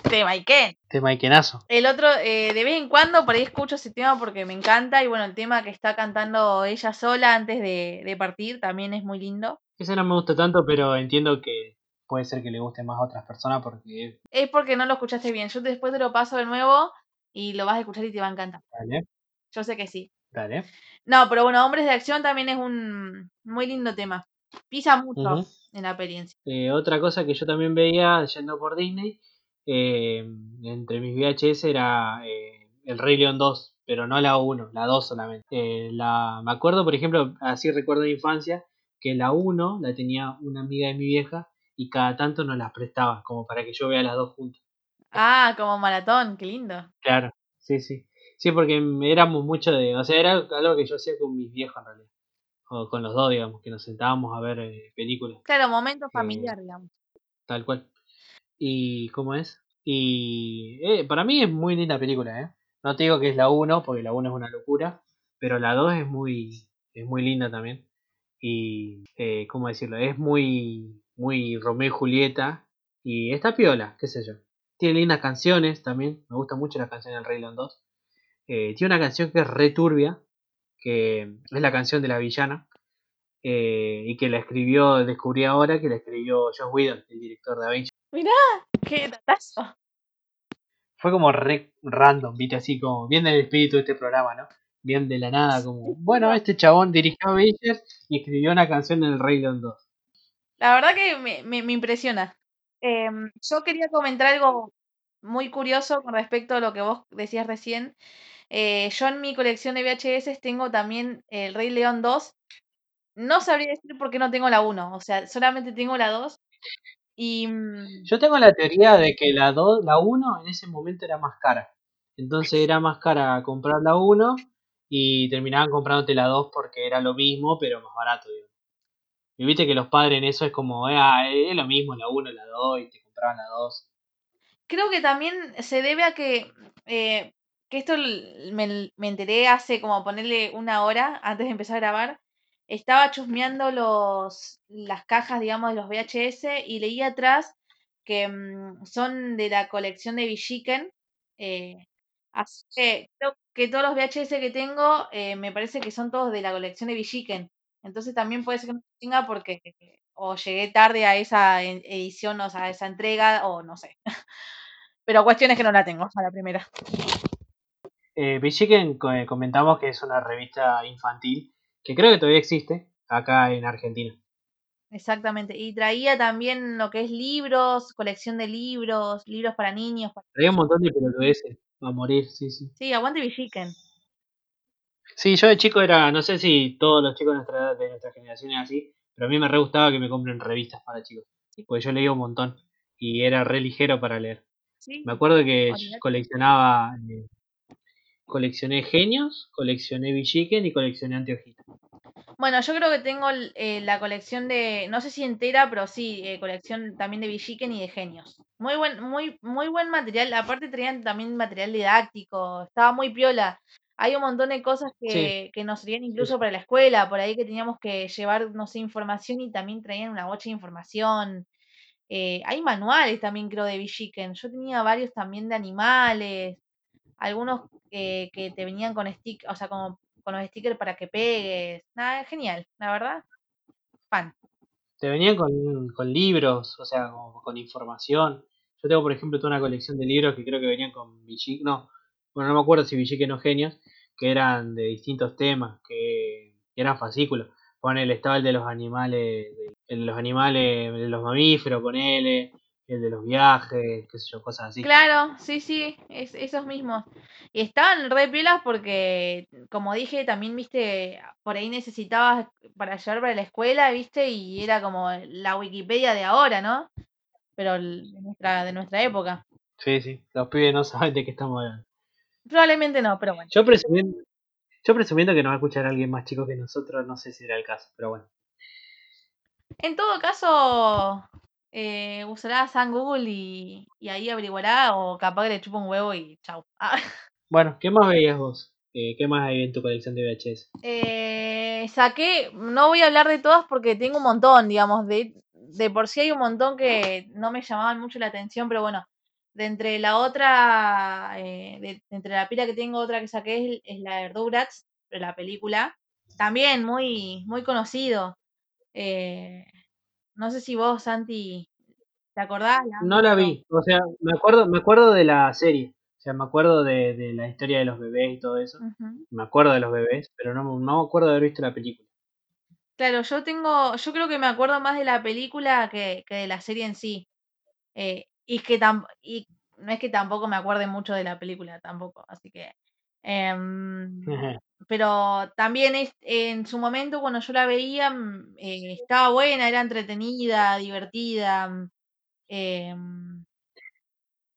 tema y qué. tema Ikenazo. El otro, eh, de vez en cuando por ahí escucho ese tema porque me encanta y bueno, el tema que está cantando ella sola antes de, de partir también es muy lindo. Ese no me gusta tanto, pero entiendo que puede ser que le guste más a otras personas porque Es porque no lo escuchaste bien. Yo después te lo paso de nuevo y lo vas a escuchar y te va a encantar. Dale, Yo sé que sí. dale. No, pero bueno, Hombres de Acción también es un muy lindo tema. Pisa mucho en la experiencia. Eh, otra cosa que yo también veía yendo por Disney, eh, entre mis VHS era eh, El Rey León 2, pero no la 1, la 2 solamente. Eh, la, me acuerdo, por ejemplo, así recuerdo de infancia, que la 1 la tenía una amiga de mi vieja y cada tanto nos las prestaba, como para que yo vea las dos juntas. Ah, como maratón, qué lindo. Claro, sí, sí. Sí, porque éramos mucho de. O sea, era algo que yo hacía con mis viejos en realidad. O con los dos, digamos, que nos sentábamos a ver eh, películas. Claro, momento Eh, familiar, digamos. Tal cual. ¿Y cómo es? Y eh, para mí es muy linda película, ¿eh? No te digo que es la 1, porque la 1 es una locura, pero la 2 es muy, es muy linda también. Y, eh, ¿cómo decirlo? Es muy, muy Romeo y Julieta. Y está piola, qué sé yo. Tiene lindas canciones también. Me gusta mucho la canción del Rey León 2. Eh, tiene una canción que es re turbia, que es la canción de la villana. eh, y que la escribió, descubrí ahora que la escribió Josh Whedon, el director de Avengers. Mirá, qué datazo. fue como re random, viste, así como bien del espíritu de este programa, ¿no? Bien de la nada, como, bueno, este chabón dirigió Avengers y escribió una canción en el Rey León 2. La verdad que me, me- me impresiona. Em, yo quería comentar algo muy curioso con respecto a lo que vos decías recién. Eh, yo en mi colección de VHS tengo también El Rey León 2. No sabría decir por qué no tengo la 1, o sea, solamente tengo la 2. Y mm, Yo tengo la teoría de que la 2, la 1 en ese momento era más cara. Entonces era más cara comprar la 1 y terminaban comprándote la 2 porque era lo mismo, pero más barato, digo. Y viste que los padres en eso es como, ah, es lo mismo la 1, la 2 y te compraban la 2. creo que también se debe a que, eh, que esto me, me enteré hace como ponerle una hora antes de empezar a grabar. Estaba chusmeando los, las cajas, digamos, de los VHS y leí atrás que mm, son de la colección de Villiquen. Eh, así que creo que todos los VHS que tengo eh, me parece que son todos de la colección de Villiquen. Entonces también puede ser que no tenga porque o llegué tarde a esa edición, o sea, a esa entrega, o no sé. Pero cuestión es que no la tengo a la primera. Eh, Villiquen comentamos que es una revista infantil que creo que todavía existe acá en Argentina. Exactamente. Y traía también lo que es libros, colección de libros, libros para niños. Traía un montón de pelotudeces a morir, sí, sí. Sí, aguante Villiquen. Sí, yo de chico era, no sé si todos los chicos de nuestra edad, de nuestra generación es así, pero a mí me re gustaba que me compren revistas para chicos. Porque yo leía un montón y era re ligero para leer. Me acuerdo que coleccionaba, eh, coleccioné genios, coleccioné Villiquen y coleccioné anteojitos. Bueno, yo creo que tengo eh, la colección de, no sé si entera, pero sí, eh, colección también de Villiquen y de genios. Muy buen, muy, muy buen material. Aparte traían también material didáctico, estaba muy piola. Hay un montón de cosas que, que nos serían incluso para la escuela, por ahí que teníamos que llevar, no sé, información y también traían una bocha de información. Eh, hay manuales también, creo, de Villiquen. Yo tenía varios también de animales, algunos que te venían con stick, o sea, como con los stickers para que pegues. Nada, genial, la verdad. Fan. Te venían con, con libros, o sea, con, información. Yo tengo, por ejemplo, toda una colección de libros que creo que venían con Villiquen, no, bueno, no me acuerdo si Villiquen o Genios, que eran de distintos temas, que, eran fascículos. Ponele, estaba el de los animales, el de los animales, de los mamíferos, ponele, el de los viajes, qué sé yo, cosas así. Claro, sí, sí, es, esos mismos. Y estaban re pilas porque, como dije, también, viste, por ahí necesitabas para llevar para la escuela, viste, y era como la Wikipedia de ahora, ¿no? Pero de nuestra, de nuestra época. Sí, sí, los pibes no saben de qué estamos hablando. Probablemente no, pero bueno. Yo presumiendo, yo presumiendo que nos va a escuchar alguien más chico que nosotros, no sé si era el caso, pero bueno. En todo caso, eh, usará San Google y, ahí averiguará o capaz que le chupa un huevo y chau. Ah. Bueno, ¿qué más veías vos? Eh, ¿Qué más hay en tu colección de VHS? Eh, saqué, no voy a hablar de todas porque tengo un montón, digamos, de, de por sí hay un montón que no me llamaban mucho la atención, pero bueno, de entre la otra, eh, de, entre la pila que tengo, otra que saqué es, la de Rugrats, de la película, también muy, muy conocido. Eh, no sé si vos, Santi, ¿te acordás? no la vi, o sea, me acuerdo, me acuerdo de la serie, o sea, me acuerdo de, la historia de los bebés y todo eso. Me acuerdo de los bebés, pero no, no me acuerdo de haber visto la película. Claro, yo tengo, yo creo que me acuerdo más de la película que, que de la serie en sí. Eh, y que y no es que tampoco me acuerde mucho de la película, tampoco, así que. Em, pero también es, en su momento, cuando yo la veía, mm, eh, estaba buena, era entretenida, divertida. Em.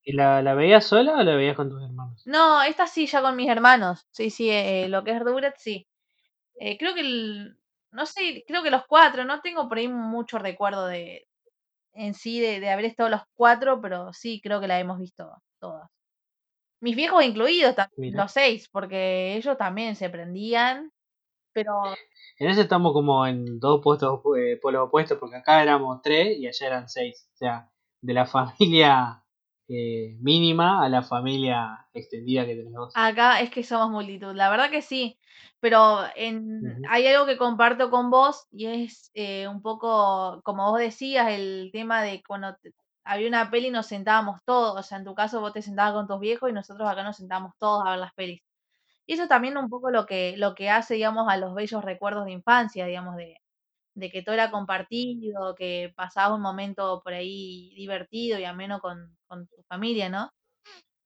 ¿Y la, la veías sola o la veías con tus hermanos? No, esta sí, ya con mis hermanos. Sí, sí, eh, lo que es Duret, sí. Eh, creo que el, no sé, creo que los cuatro, no tengo por ahí mucho recuerdo de, en sí de, haber estado los cuatro, pero sí creo que la hemos visto todas. Mis viejos incluidos, los seis, porque ellos también se prendían, pero... En ese estamos como en dos puestos, eh, polos opuestos, porque acá éramos tres y allá eran seis. O sea, de la familia eh, mínima a la familia extendida que tenemos. Acá es que somos multitud, la verdad que sí. Pero en, hay algo que comparto con vos y es eh, un poco, como vos decías, el tema de cuando había una peli y nos sentábamos todos. O sea, en tu caso vos te sentabas con tus viejos y nosotros acá nos sentábamos todos a ver las pelis. Y eso también un poco lo que, lo que hace, digamos, a los bellos recuerdos de infancia, digamos, de, de que todo era compartido, que pasabas un momento por ahí divertido y ameno con, con tu familia, ¿no?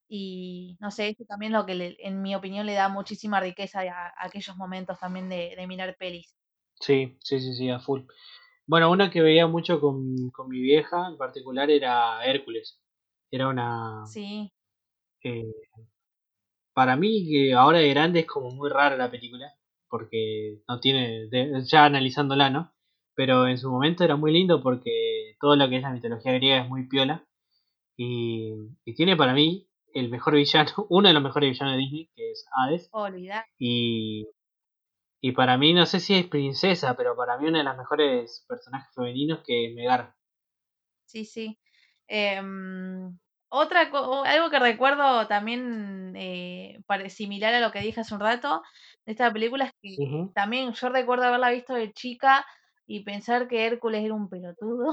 Y no sé, eso también es lo que en mi opinión le da muchísima riqueza a, aquellos momentos también de, mirar pelis. Sí, sí, sí, sí, a full. Bueno, una que veía mucho con, mi vieja en particular era Hércules. Era una... Sí. Eh, para mí, que ahora de grande es como muy rara la película, porque no tiene, ya analizándola, ¿no? Pero en su momento era muy lindo porque todo lo que es la mitología griega es muy piola. Y, y tiene para mí el mejor villano, uno de los mejores villanos de Disney, que es Hades. Olvidar. Y, y para mí, no sé si es princesa, pero para mí una de las mejores personajes femeninos que es Megar. Sí, sí. Em, otra algo que recuerdo también eh, similar a lo que dije hace un rato de esta película es que también yo recuerdo haberla visto de chica y pensar que Hércules era un pelotudo.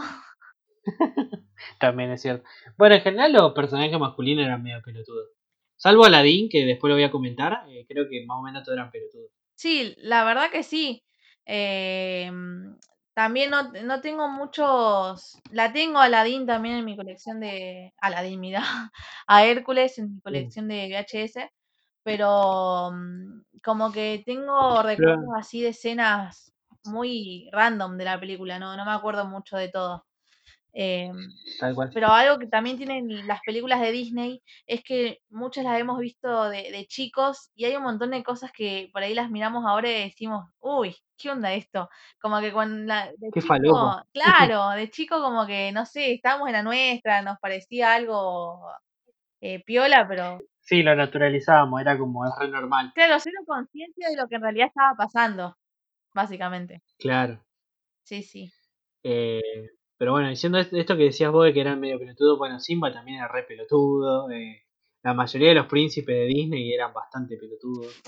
también es cierto. Bueno, en general los personajes masculinos eran medio pelotudos. Salvo Aladdin, que después lo voy a comentar, eh, creo que más o menos todos eran pelotudos. Sí, la verdad que sí. Eh, también no, tengo muchos. La tengo a Aladdin también en mi colección de. Aladdin, mira. A Hércules en mi mm. colección de VHS. Pero mm, como que tengo recuerdos así de escenas muy random de la película, no, no me acuerdo mucho de todo. Em, pero algo que también tienen las películas de Disney es que muchas las hemos visto de, chicos y hay un montón de cosas que por ahí las miramos ahora y decimos, uy, ¿qué onda esto? Como que con la de chico, claro, de chico como que, no sé, estábamos en la nuestra, nos parecía algo eh, piola, pero... Sí, lo naturalizábamos, era como es re normal. Claro, cero conciencia de lo que en realidad estaba pasando, básicamente. Claro. Sí, sí. Eh, pero bueno, diciendo esto que decías vos de que eran medio pelotudo, bueno, Simba también era re pelotudo. Eh, la mayoría de los príncipes de Disney eran bastante pelotudos.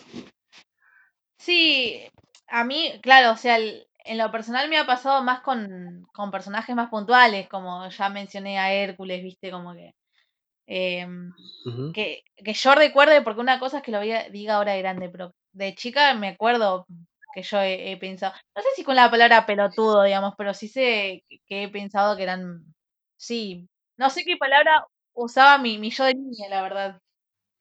Sí, a mí, claro, o sea, en lo personal me ha pasado más con, personajes más puntuales, como ya mencioné a Hércules, viste, como que, em, que, que yo recuerde, porque una cosa es que lo diga ahora de grande, pero de chica me acuerdo que yo he, pensado. No sé si con la palabra pelotudo, digamos, pero sí sé que, he pensado que eran. Sí. No sé qué palabra usaba mi, mi yo de niña, la verdad.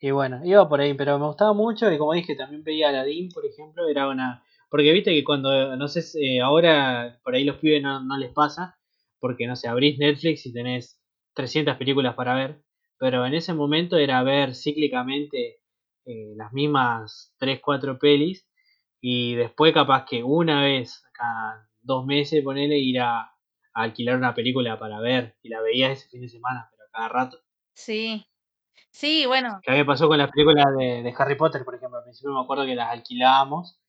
Y bueno, iba por ahí, pero me gustaba mucho y como dije, también veía Aladdin, por ejemplo, era una... Porque viste que cuando, no sé, eh, ahora por ahí los pibes no, les pasa, porque no sé, abrís Netflix y tenés 300 películas para ver, pero en ese momento era ver cíclicamente eh, las mismas 3, 4 pelis y después capaz que una vez cada dos meses ponele ir a, alquilar una película para ver y la veías ese fin de semana, pero cada rato. Sí, sí, bueno. Que me pasó con las películas de, Harry Potter, por ejemplo, al principio me acuerdo que las alquilábamos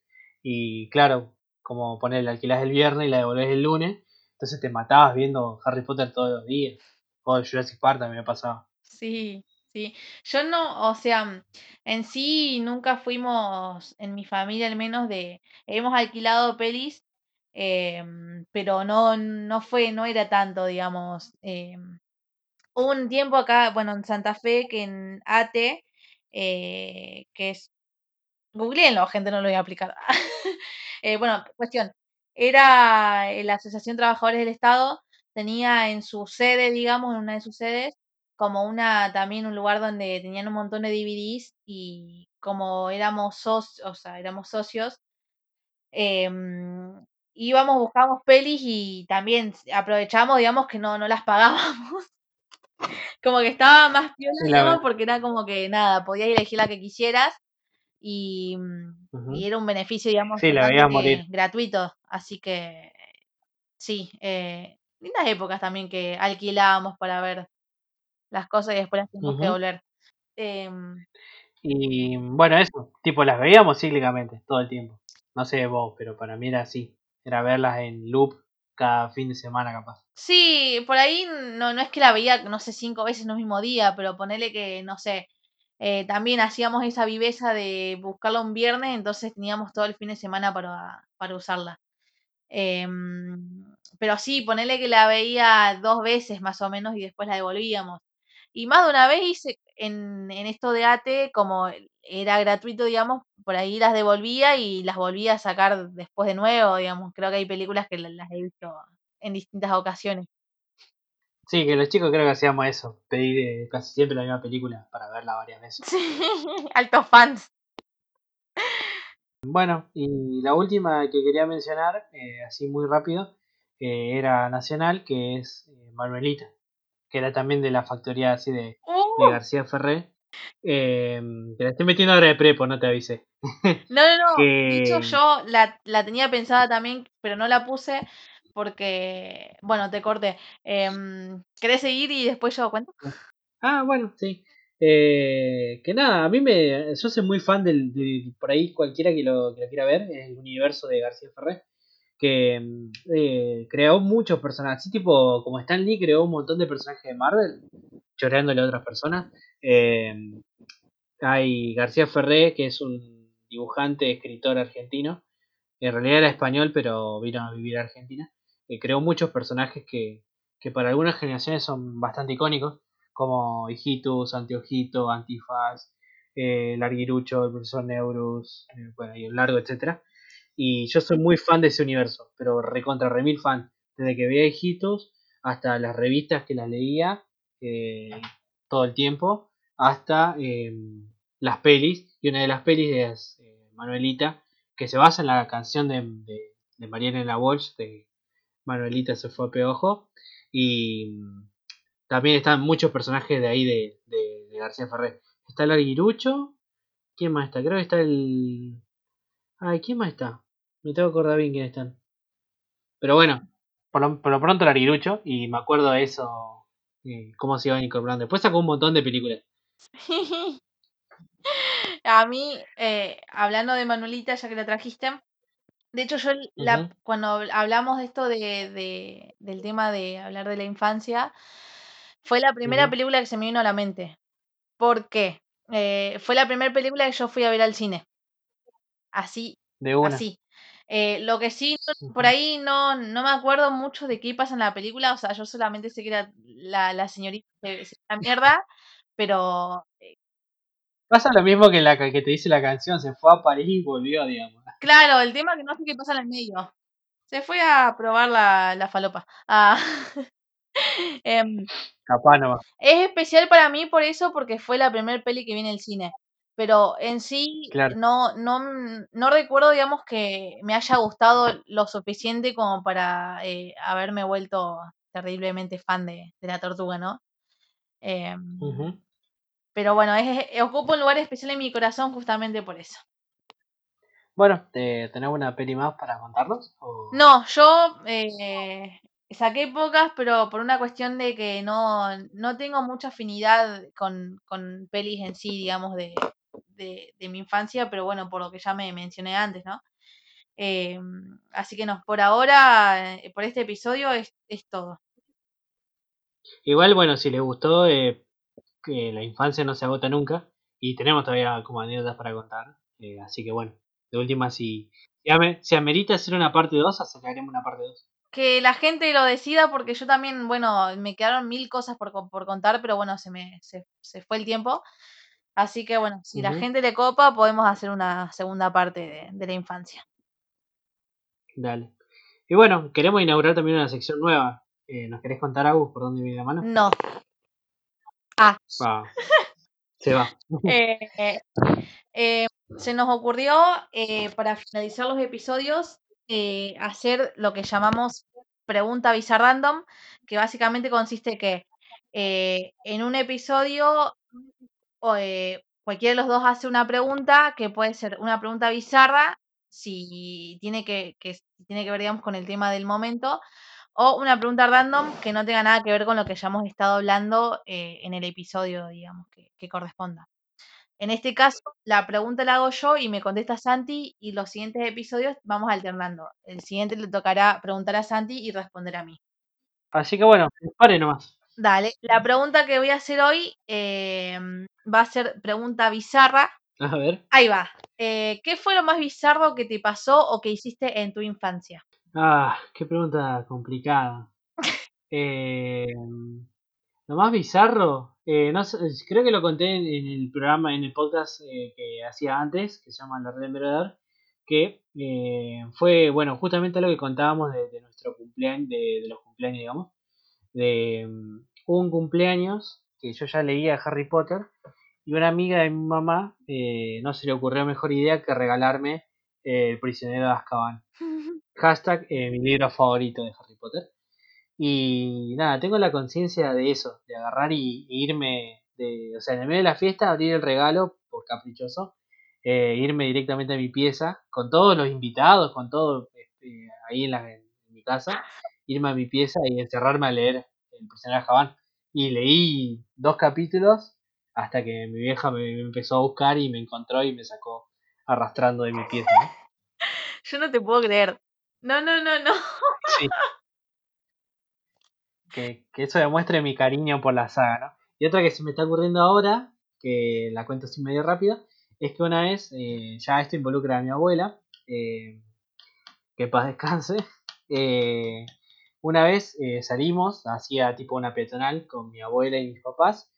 y claro, como poner alquilás el viernes y la devolvés el lunes, entonces te matabas viendo Harry Potter todos los días. O Jurassic Park también me pasaba. Sí, Sí, yo no, o sea, en sí nunca fuimos, en mi familia al menos, de, hemos alquilado pelis, em, pero no, no fue, no era tanto, digamos. Em, hubo un tiempo acá, bueno, en Santa Fe, que en ATE, eh, que es, googleenlo, gente, no lo voy a aplicar. Eh, bueno, cuestión, era la Asociación Trabajadores del Estado, tenía en su sede, digamos, en una de sus sedes, como una también un lugar donde tenían un montón de DVDs y como éramos socios, o sea, éramos socios, em, íbamos, buscábamos pelis y también aprovechamos, digamos, que no, no las pagábamos. como que estaba más piola, porque era como que nada, podías elegir la que quisieras y, mm, era un beneficio, digamos, gratuito. Así que sí, eh, lindas épocas también que alquilábamos para ver las cosas y después las tenemos que volver. Em, y bueno, eso, tipo, las veíamos cíclicamente todo el tiempo. No sé vos, pero para mí era así. Era verlas en loop cada fin de semana capaz. Sí, por ahí no, no es que la veía, no sé, cinco veces en un mismo día, pero ponele que, no sé, eh, también hacíamos esa viveza de buscarla un viernes, entonces teníamos todo el fin de semana para, para usarla. Em, pero sí, ponele que la veía dos veces más o menos y después la devolvíamos. Y más de una vez hice en, en esto de ATE, como era gratuito, digamos, por ahí las devolvía y las volvía a sacar después de nuevo, digamos. Creo que hay películas que las he visto en distintas ocasiones. Sí, que los chicos creo que hacíamos eso, pedir eh, casi siempre la misma película para verla varias veces. Sí, altos fans. Bueno, y la última que quería mencionar, eh, así muy rápido, eh, era nacional, que es Manuelita que era también de la factoría así de, ¡Uh! García Ferré. Eh, te la estoy metiendo ahora de prepo, no te avisé. No, no, no. que... yo la, tenía pensada también, pero no la puse porque, bueno, te corté. Eh, ¿Querés seguir y después yo cuento? Ah, bueno, sí. Eh, que nada, a mí me. Yo soy muy fan del, de, por ahí cualquiera que lo, que lo quiera ver, el universo de García Ferré que mm, eh, creó muchos personajes, así tipo como Stan Lee creó un montón de personajes de Marvel, choreándole a otras personas. Eh, hay García Ferré, que es un dibujante, escritor argentino, en realidad era español, pero vino a vivir a Argentina. Eh, creó muchos personajes que, que para algunas generaciones son bastante icónicos, como Hijitus, Antiojito, Antifaz, eh, Larguirucho, el profesor Neurus, eh, bueno, y el largo, etcétera. Y yo soy muy fan de ese universo, pero recontra remil fan. Desde que veía Hijitus hasta las revistas que las leía eh, todo el tiempo, hasta em, las pelis. Y una de las pelis es eh, Manuelita, que se basa en la canción de, de, de Mariana Walsh, de Manuelita se fue a peojo. Y mm, también están muchos personajes de ahí de, de, de García Ferrer. Está el Arguirucho. ¿Quién más está? Creo que está el. Ay, ¿quién más está? Me tengo que acordar bien quién están. Pero bueno, por lo, por lo pronto. Y me acuerdo de eso. eh, cómo se iban incorporando. Después sacó un montón de películas. A mí, eh, hablando de Manuelita, ya que la trajiste, de hecho yo la, cuando hablamos de esto de, de- del tema de hablar de la infancia, fue la primera película que se me vino a la mente. ¿Por qué? Eh, fue la primera película que yo fui a ver al cine. Así, De una. así. Eh, lo que sí, por ahí no, no me acuerdo mucho de qué pasa en la película, o sea, yo solamente sé que era la, la señorita se la mierda, pero eh, Pasa lo mismo que la que te dice la canción. Se fue a París y volvió, digamos. claro, el tema es que no sé qué pasa en el medio. Se fue a probar la, la falopa. Ah, Capaz nomás. es especial para mí por eso, porque fue la primer peli que vi en el cine. Pero en sí Claro. no, no, mm, no recuerdo, digamos, que me haya gustado lo suficiente como para eh, haberme vuelto terriblemente fan de, de la tortuga, ¿no? Em, pero bueno, es, es- ocupa un lugar especial en mi corazón justamente por eso. Bueno, ¿te, ¿tenés una peli más para contarnos? ¿O- No, yo eh, saqué pocas, pero por una cuestión de que no, no tengo mucha afinidad con, con pelis en sí, digamos, de, de, de mi infancia, pero bueno, por lo que ya me mencioné antes, ¿no? Eh, así que no, por ahora, eh, por este episodio es, es todo. Igual, bueno, si les gustó, eh, que la infancia no se agota nunca. Y tenemos todavía como anécdotas para contar. eh, así que bueno, de última, si, si, ame- si amerita hacer una parte 2, haremos una parte 2. Que la gente lo decida, porque yo también, bueno, me quedaron mil cosas por, por contar, pero bueno, se me se, se fue el tiempo. Así que bueno, si la gente le copa, podemos hacer una segunda parte de, de la infancia. Dale. Y bueno, queremos inaugurar también una sección nueva. Eh, ¿Nos querés contar, Agus, por dónde viene la mano? No. Ah. Se va. eh, eh, se nos ocurrió eh, para finalizar los episodios hacer lo que llamamos pregunta visa random, que básicamente consiste que en un episodio eh, cualquiera de los dos hace una pregunta que puede ser una pregunta bizarra si tiene que, tiene que ver digamos con el tema del momento o una pregunta random que no tenga nada que ver con lo que ya hemos estado hablando eh, en el episodio digamos que, que corresponda. En este caso, la pregunta la hago yo y me contesta Santi y los siguientes episodios vamos alternando. El siguiente le tocará preguntar a Santi y responder a mí. Así que bueno, pare nomás. Dale, la pregunta que voy a hacer hoy eh, va a ser pregunta bizarra. A ver. Ahí va. Eh, ¿Qué fue lo más bizarro que te pasó o que hiciste en tu infancia? Ah, qué pregunta complicada. Eh, lo más bizarro, eh, no creo que lo conté en, el programa, en el podcast eh, que hacía antes, que se llama La Red del Merodar, que eh, fue, bueno, justamente lo que contábamos de, de nuestro cumpleaños, de, de los cumpleaños, digamos, de um, un cumpleaños que yo ya leía Harry Potter y una amiga de mi mamá eh, no se le ocurrió mejor idea que regalarme eh, El prisionero de Azkaban. Hashtag eh, mi libro favorito de Harry Potter. Y nada, tengo la conciencia de eso, de agarrar y, e irme, de, o sea, en el medio de la fiesta, abrir el regalo, por caprichoso, eh, irme directamente a mi pieza, con todos los invitados, con todo este, ahí en, la, en, mi casa, irme a mi pieza y encerrarme a leer El prisionero de Azkaban. Y leí dos capítulos hasta que mi vieja me, me, empezó a buscar y me encontró y me sacó arrastrando de mi pieza. ¿no? Yo no te puedo creer. No, no, no, no. Sí. Que, que eso demuestre mi cariño por la saga, ¿no? Y otra que se me está ocurriendo ahora, que la cuento así medio rápido, es que una vez, eh, ya esto involucra a mi abuela, eh, que paz descanse, eh, una vez eh, salimos, hacía tipo una peatonal con mi abuela y mis papás,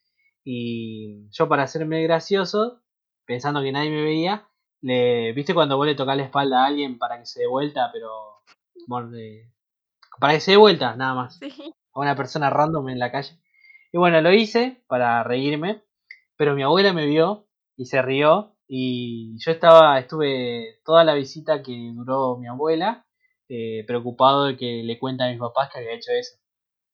y yo para hacerme gracioso, pensando que nadie me veía, le, ¿viste cuando vos le tocas la espalda a alguien para que se dé vuelta, pero... morde- para que se dé vuelta, nada más Sí. a una persona random en la calle. Y bueno, lo hice para reírme, pero mi abuela me vio y se rió y yo estaba, estuve toda la visita que duró mi abuela eh, preocupado de que le cuenta a mis papás que había hecho eso.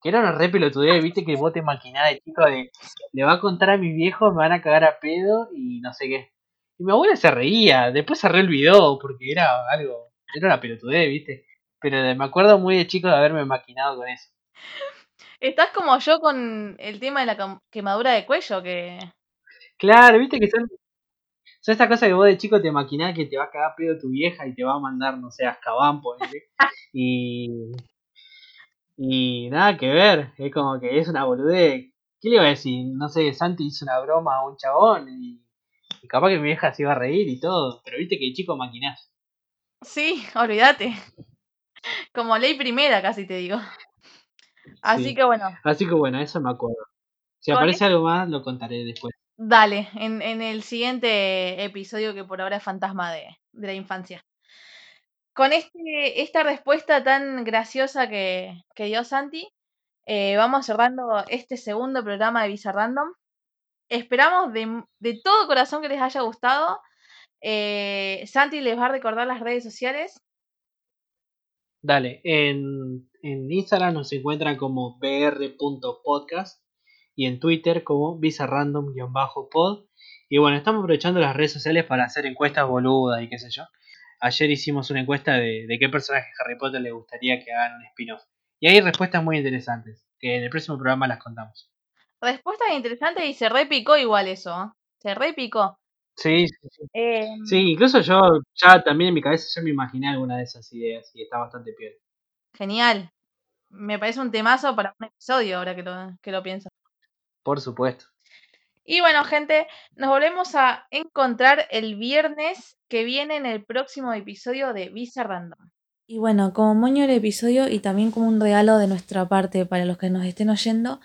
Que era una re pelotudez, viste que vos te maquinás de chico de le va a contar a mis viejos, me van a cagar a pedo y no sé qué. Y mi abuela se reía, después se reolvidó porque era algo, era una pelotudez, viste. Pero me acuerdo muy de chico de haberme maquinado con eso. Estás como yo con el tema de la quemadura de cuello, que Claro, viste que son, son estas cosas que vos de chico te maquinás que te va a cagar pedo tu vieja y te va a mandar, no sé, a Azkaban, ponele. Y, y nada que ver, es como que es una boludez. ¿Qué le iba a decir? No sé, Santi hizo una broma a un chabón y, y capaz que mi vieja se iba a reír y todo, pero viste que de chico maquinás. sí, olvídate. Como ley primera, casi te digo. Así Sí. que bueno, Así que bueno, eso me acuerdo. Si aparece algo más, lo contaré después. Dale, en, en el siguiente episodio que por ahora es fantasma de, de la infancia. Con este, esta respuesta tan graciosa que, que dio Santi, eh, vamos cerrando este segundo programa de Visa Random. Esperamos de, de todo corazón que les haya gustado. Eh, Santi les va a recordar las redes sociales. Dale, en, en Instagram nos encuentran como br.podcast y en Twitter como bizarrandom-pod. Y bueno, estamos aprovechando las redes sociales para hacer encuestas boludas y qué sé yo. Ayer hicimos una encuesta de, de qué personaje de Harry Potter le gustaría que hagan un spin-off. Y hay respuestas muy interesantes, que en el próximo programa las contamos. Respuestas interesantes y se repicó igual eso. ¿eh? Se repicó. Sí, sí, sí. Eh, Sí, incluso yo ya también en mi cabeza ya me imaginé alguna de esas ideas y está bastante peor. Genial. Me parece un temazo para un episodio ahora que lo, que lo pienso. Por supuesto. Y bueno, gente, nos volvemos a encontrar el viernes que viene en el próximo episodio de Visa Random. Y bueno, como moño del episodio y también como un regalo de nuestra parte para los que nos estén oyendo,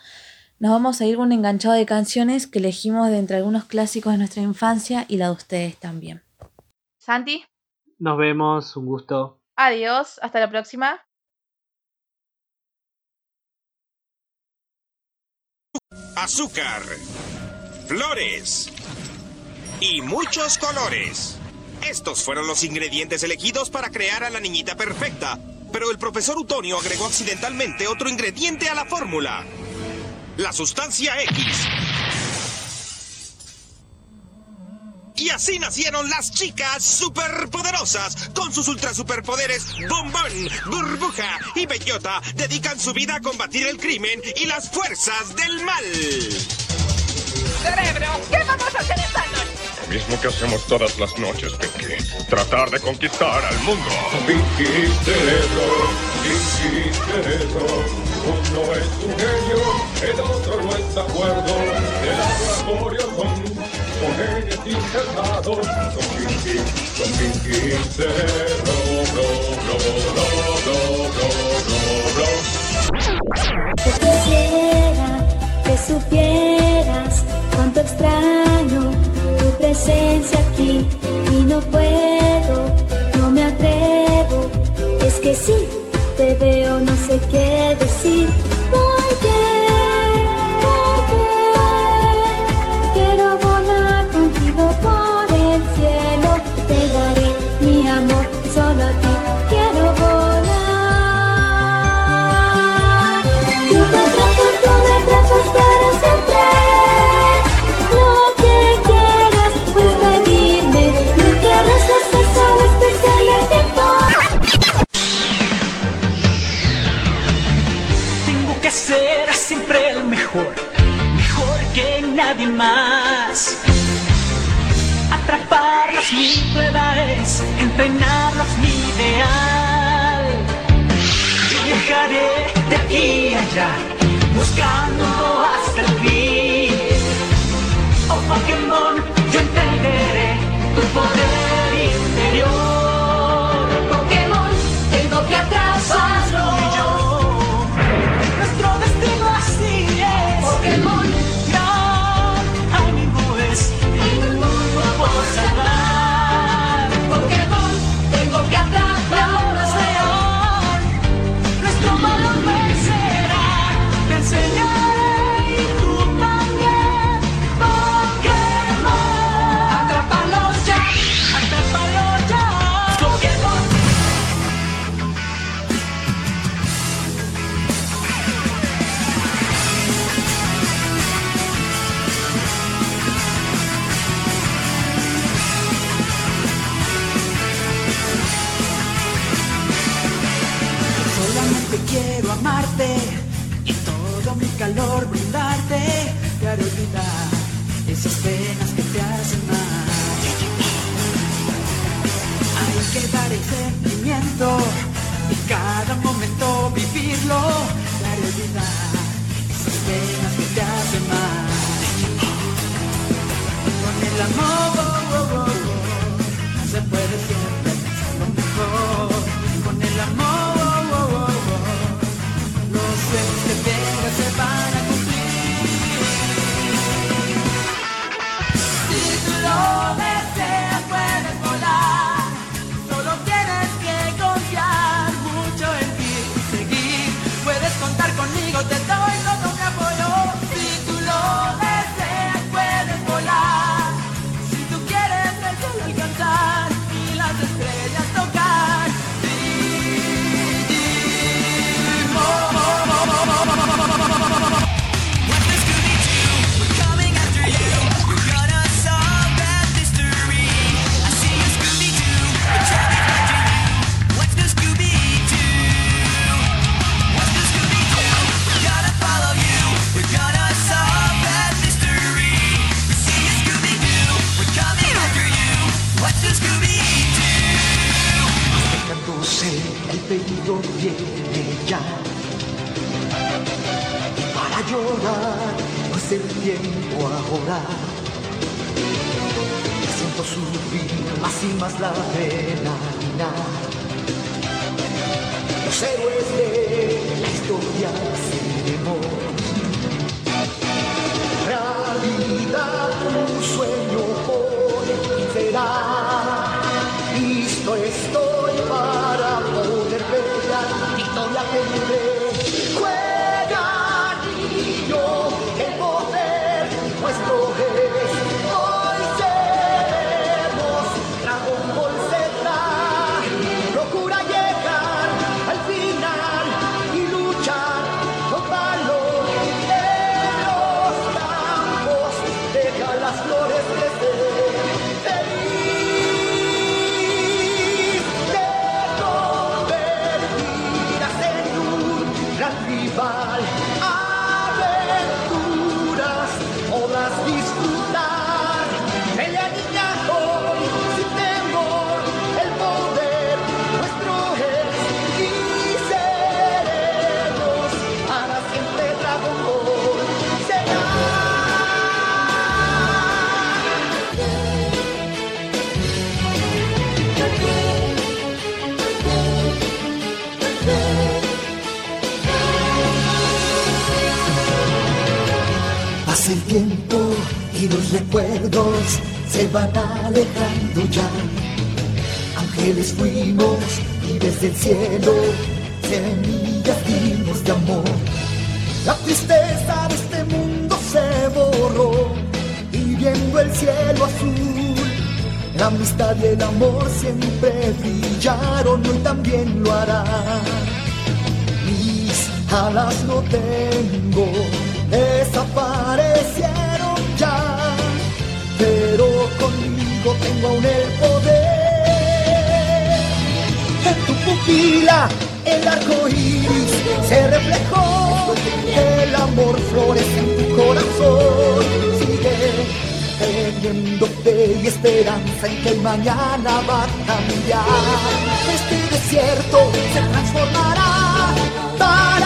nos vamos a ir con un enganchado de canciones que elegimos de entre algunos clásicos de nuestra infancia y la de ustedes también. Santi, Nos vemos, un gusto. adiós, hasta la próxima. Azúcar, flores y muchos colores. Estos fueron los ingredientes elegidos para crear a la niñita perfecta, pero el profesor Utonio agregó accidentalmente otro ingrediente a la fórmula. La sustancia X. Y así nacieron las chicas superpoderosas. Con sus ultra superpoderes, Bombón, Burbuja y Bellota dedican su vida a combatir el crimen y las fuerzas del mal. Cerebro, ¿qué vamos a hacer esta noche? Lo mismo que hacemos todas las noches, Pinky. Tratar de conquistar al mundo. Pinky Cerebro, Pinky Cerebro. Uno es un genio, el otro no está de acuerdo. De laboratorio son, son genios internados. Son Pinky, son Pinky. Bro, bro, bro, bro, bro, bro, bro. Quisiera que supieras cuánto extraño tu presencia aquí y no puedo, no me atrevo. Es que si te veo no sé qué decir. Tengo que ser siempre el mejor, mejor que nadie más. Atraparlos mi prueba es, entrenarlos mi ideal. viajaré de aquí a allá, buscando hasta el fin. Oh Pokémon, yo entenderé tu poder interior. Pedido viene ya para llorar, no es el tiempo ahora. Siento subir más y más la adrenalina. Los héroes de la historia seremos. Realidad, Y los recuerdos se van alejando ya. Ángeles fuimos y desde el cielo semillas dimos de amor. La tristeza de este mundo se borró y viendo el cielo azul, la amistad y el amor siempre brillaron y también lo harán. Mis alas no tengo, desaparecieron tengo aún el poder. En tu pupila el arco iris se reflejó, el amor florece en tu corazón. Sigue teniendo fe y esperanza en que el mañana va a cambiar. Este desierto se transformará Ta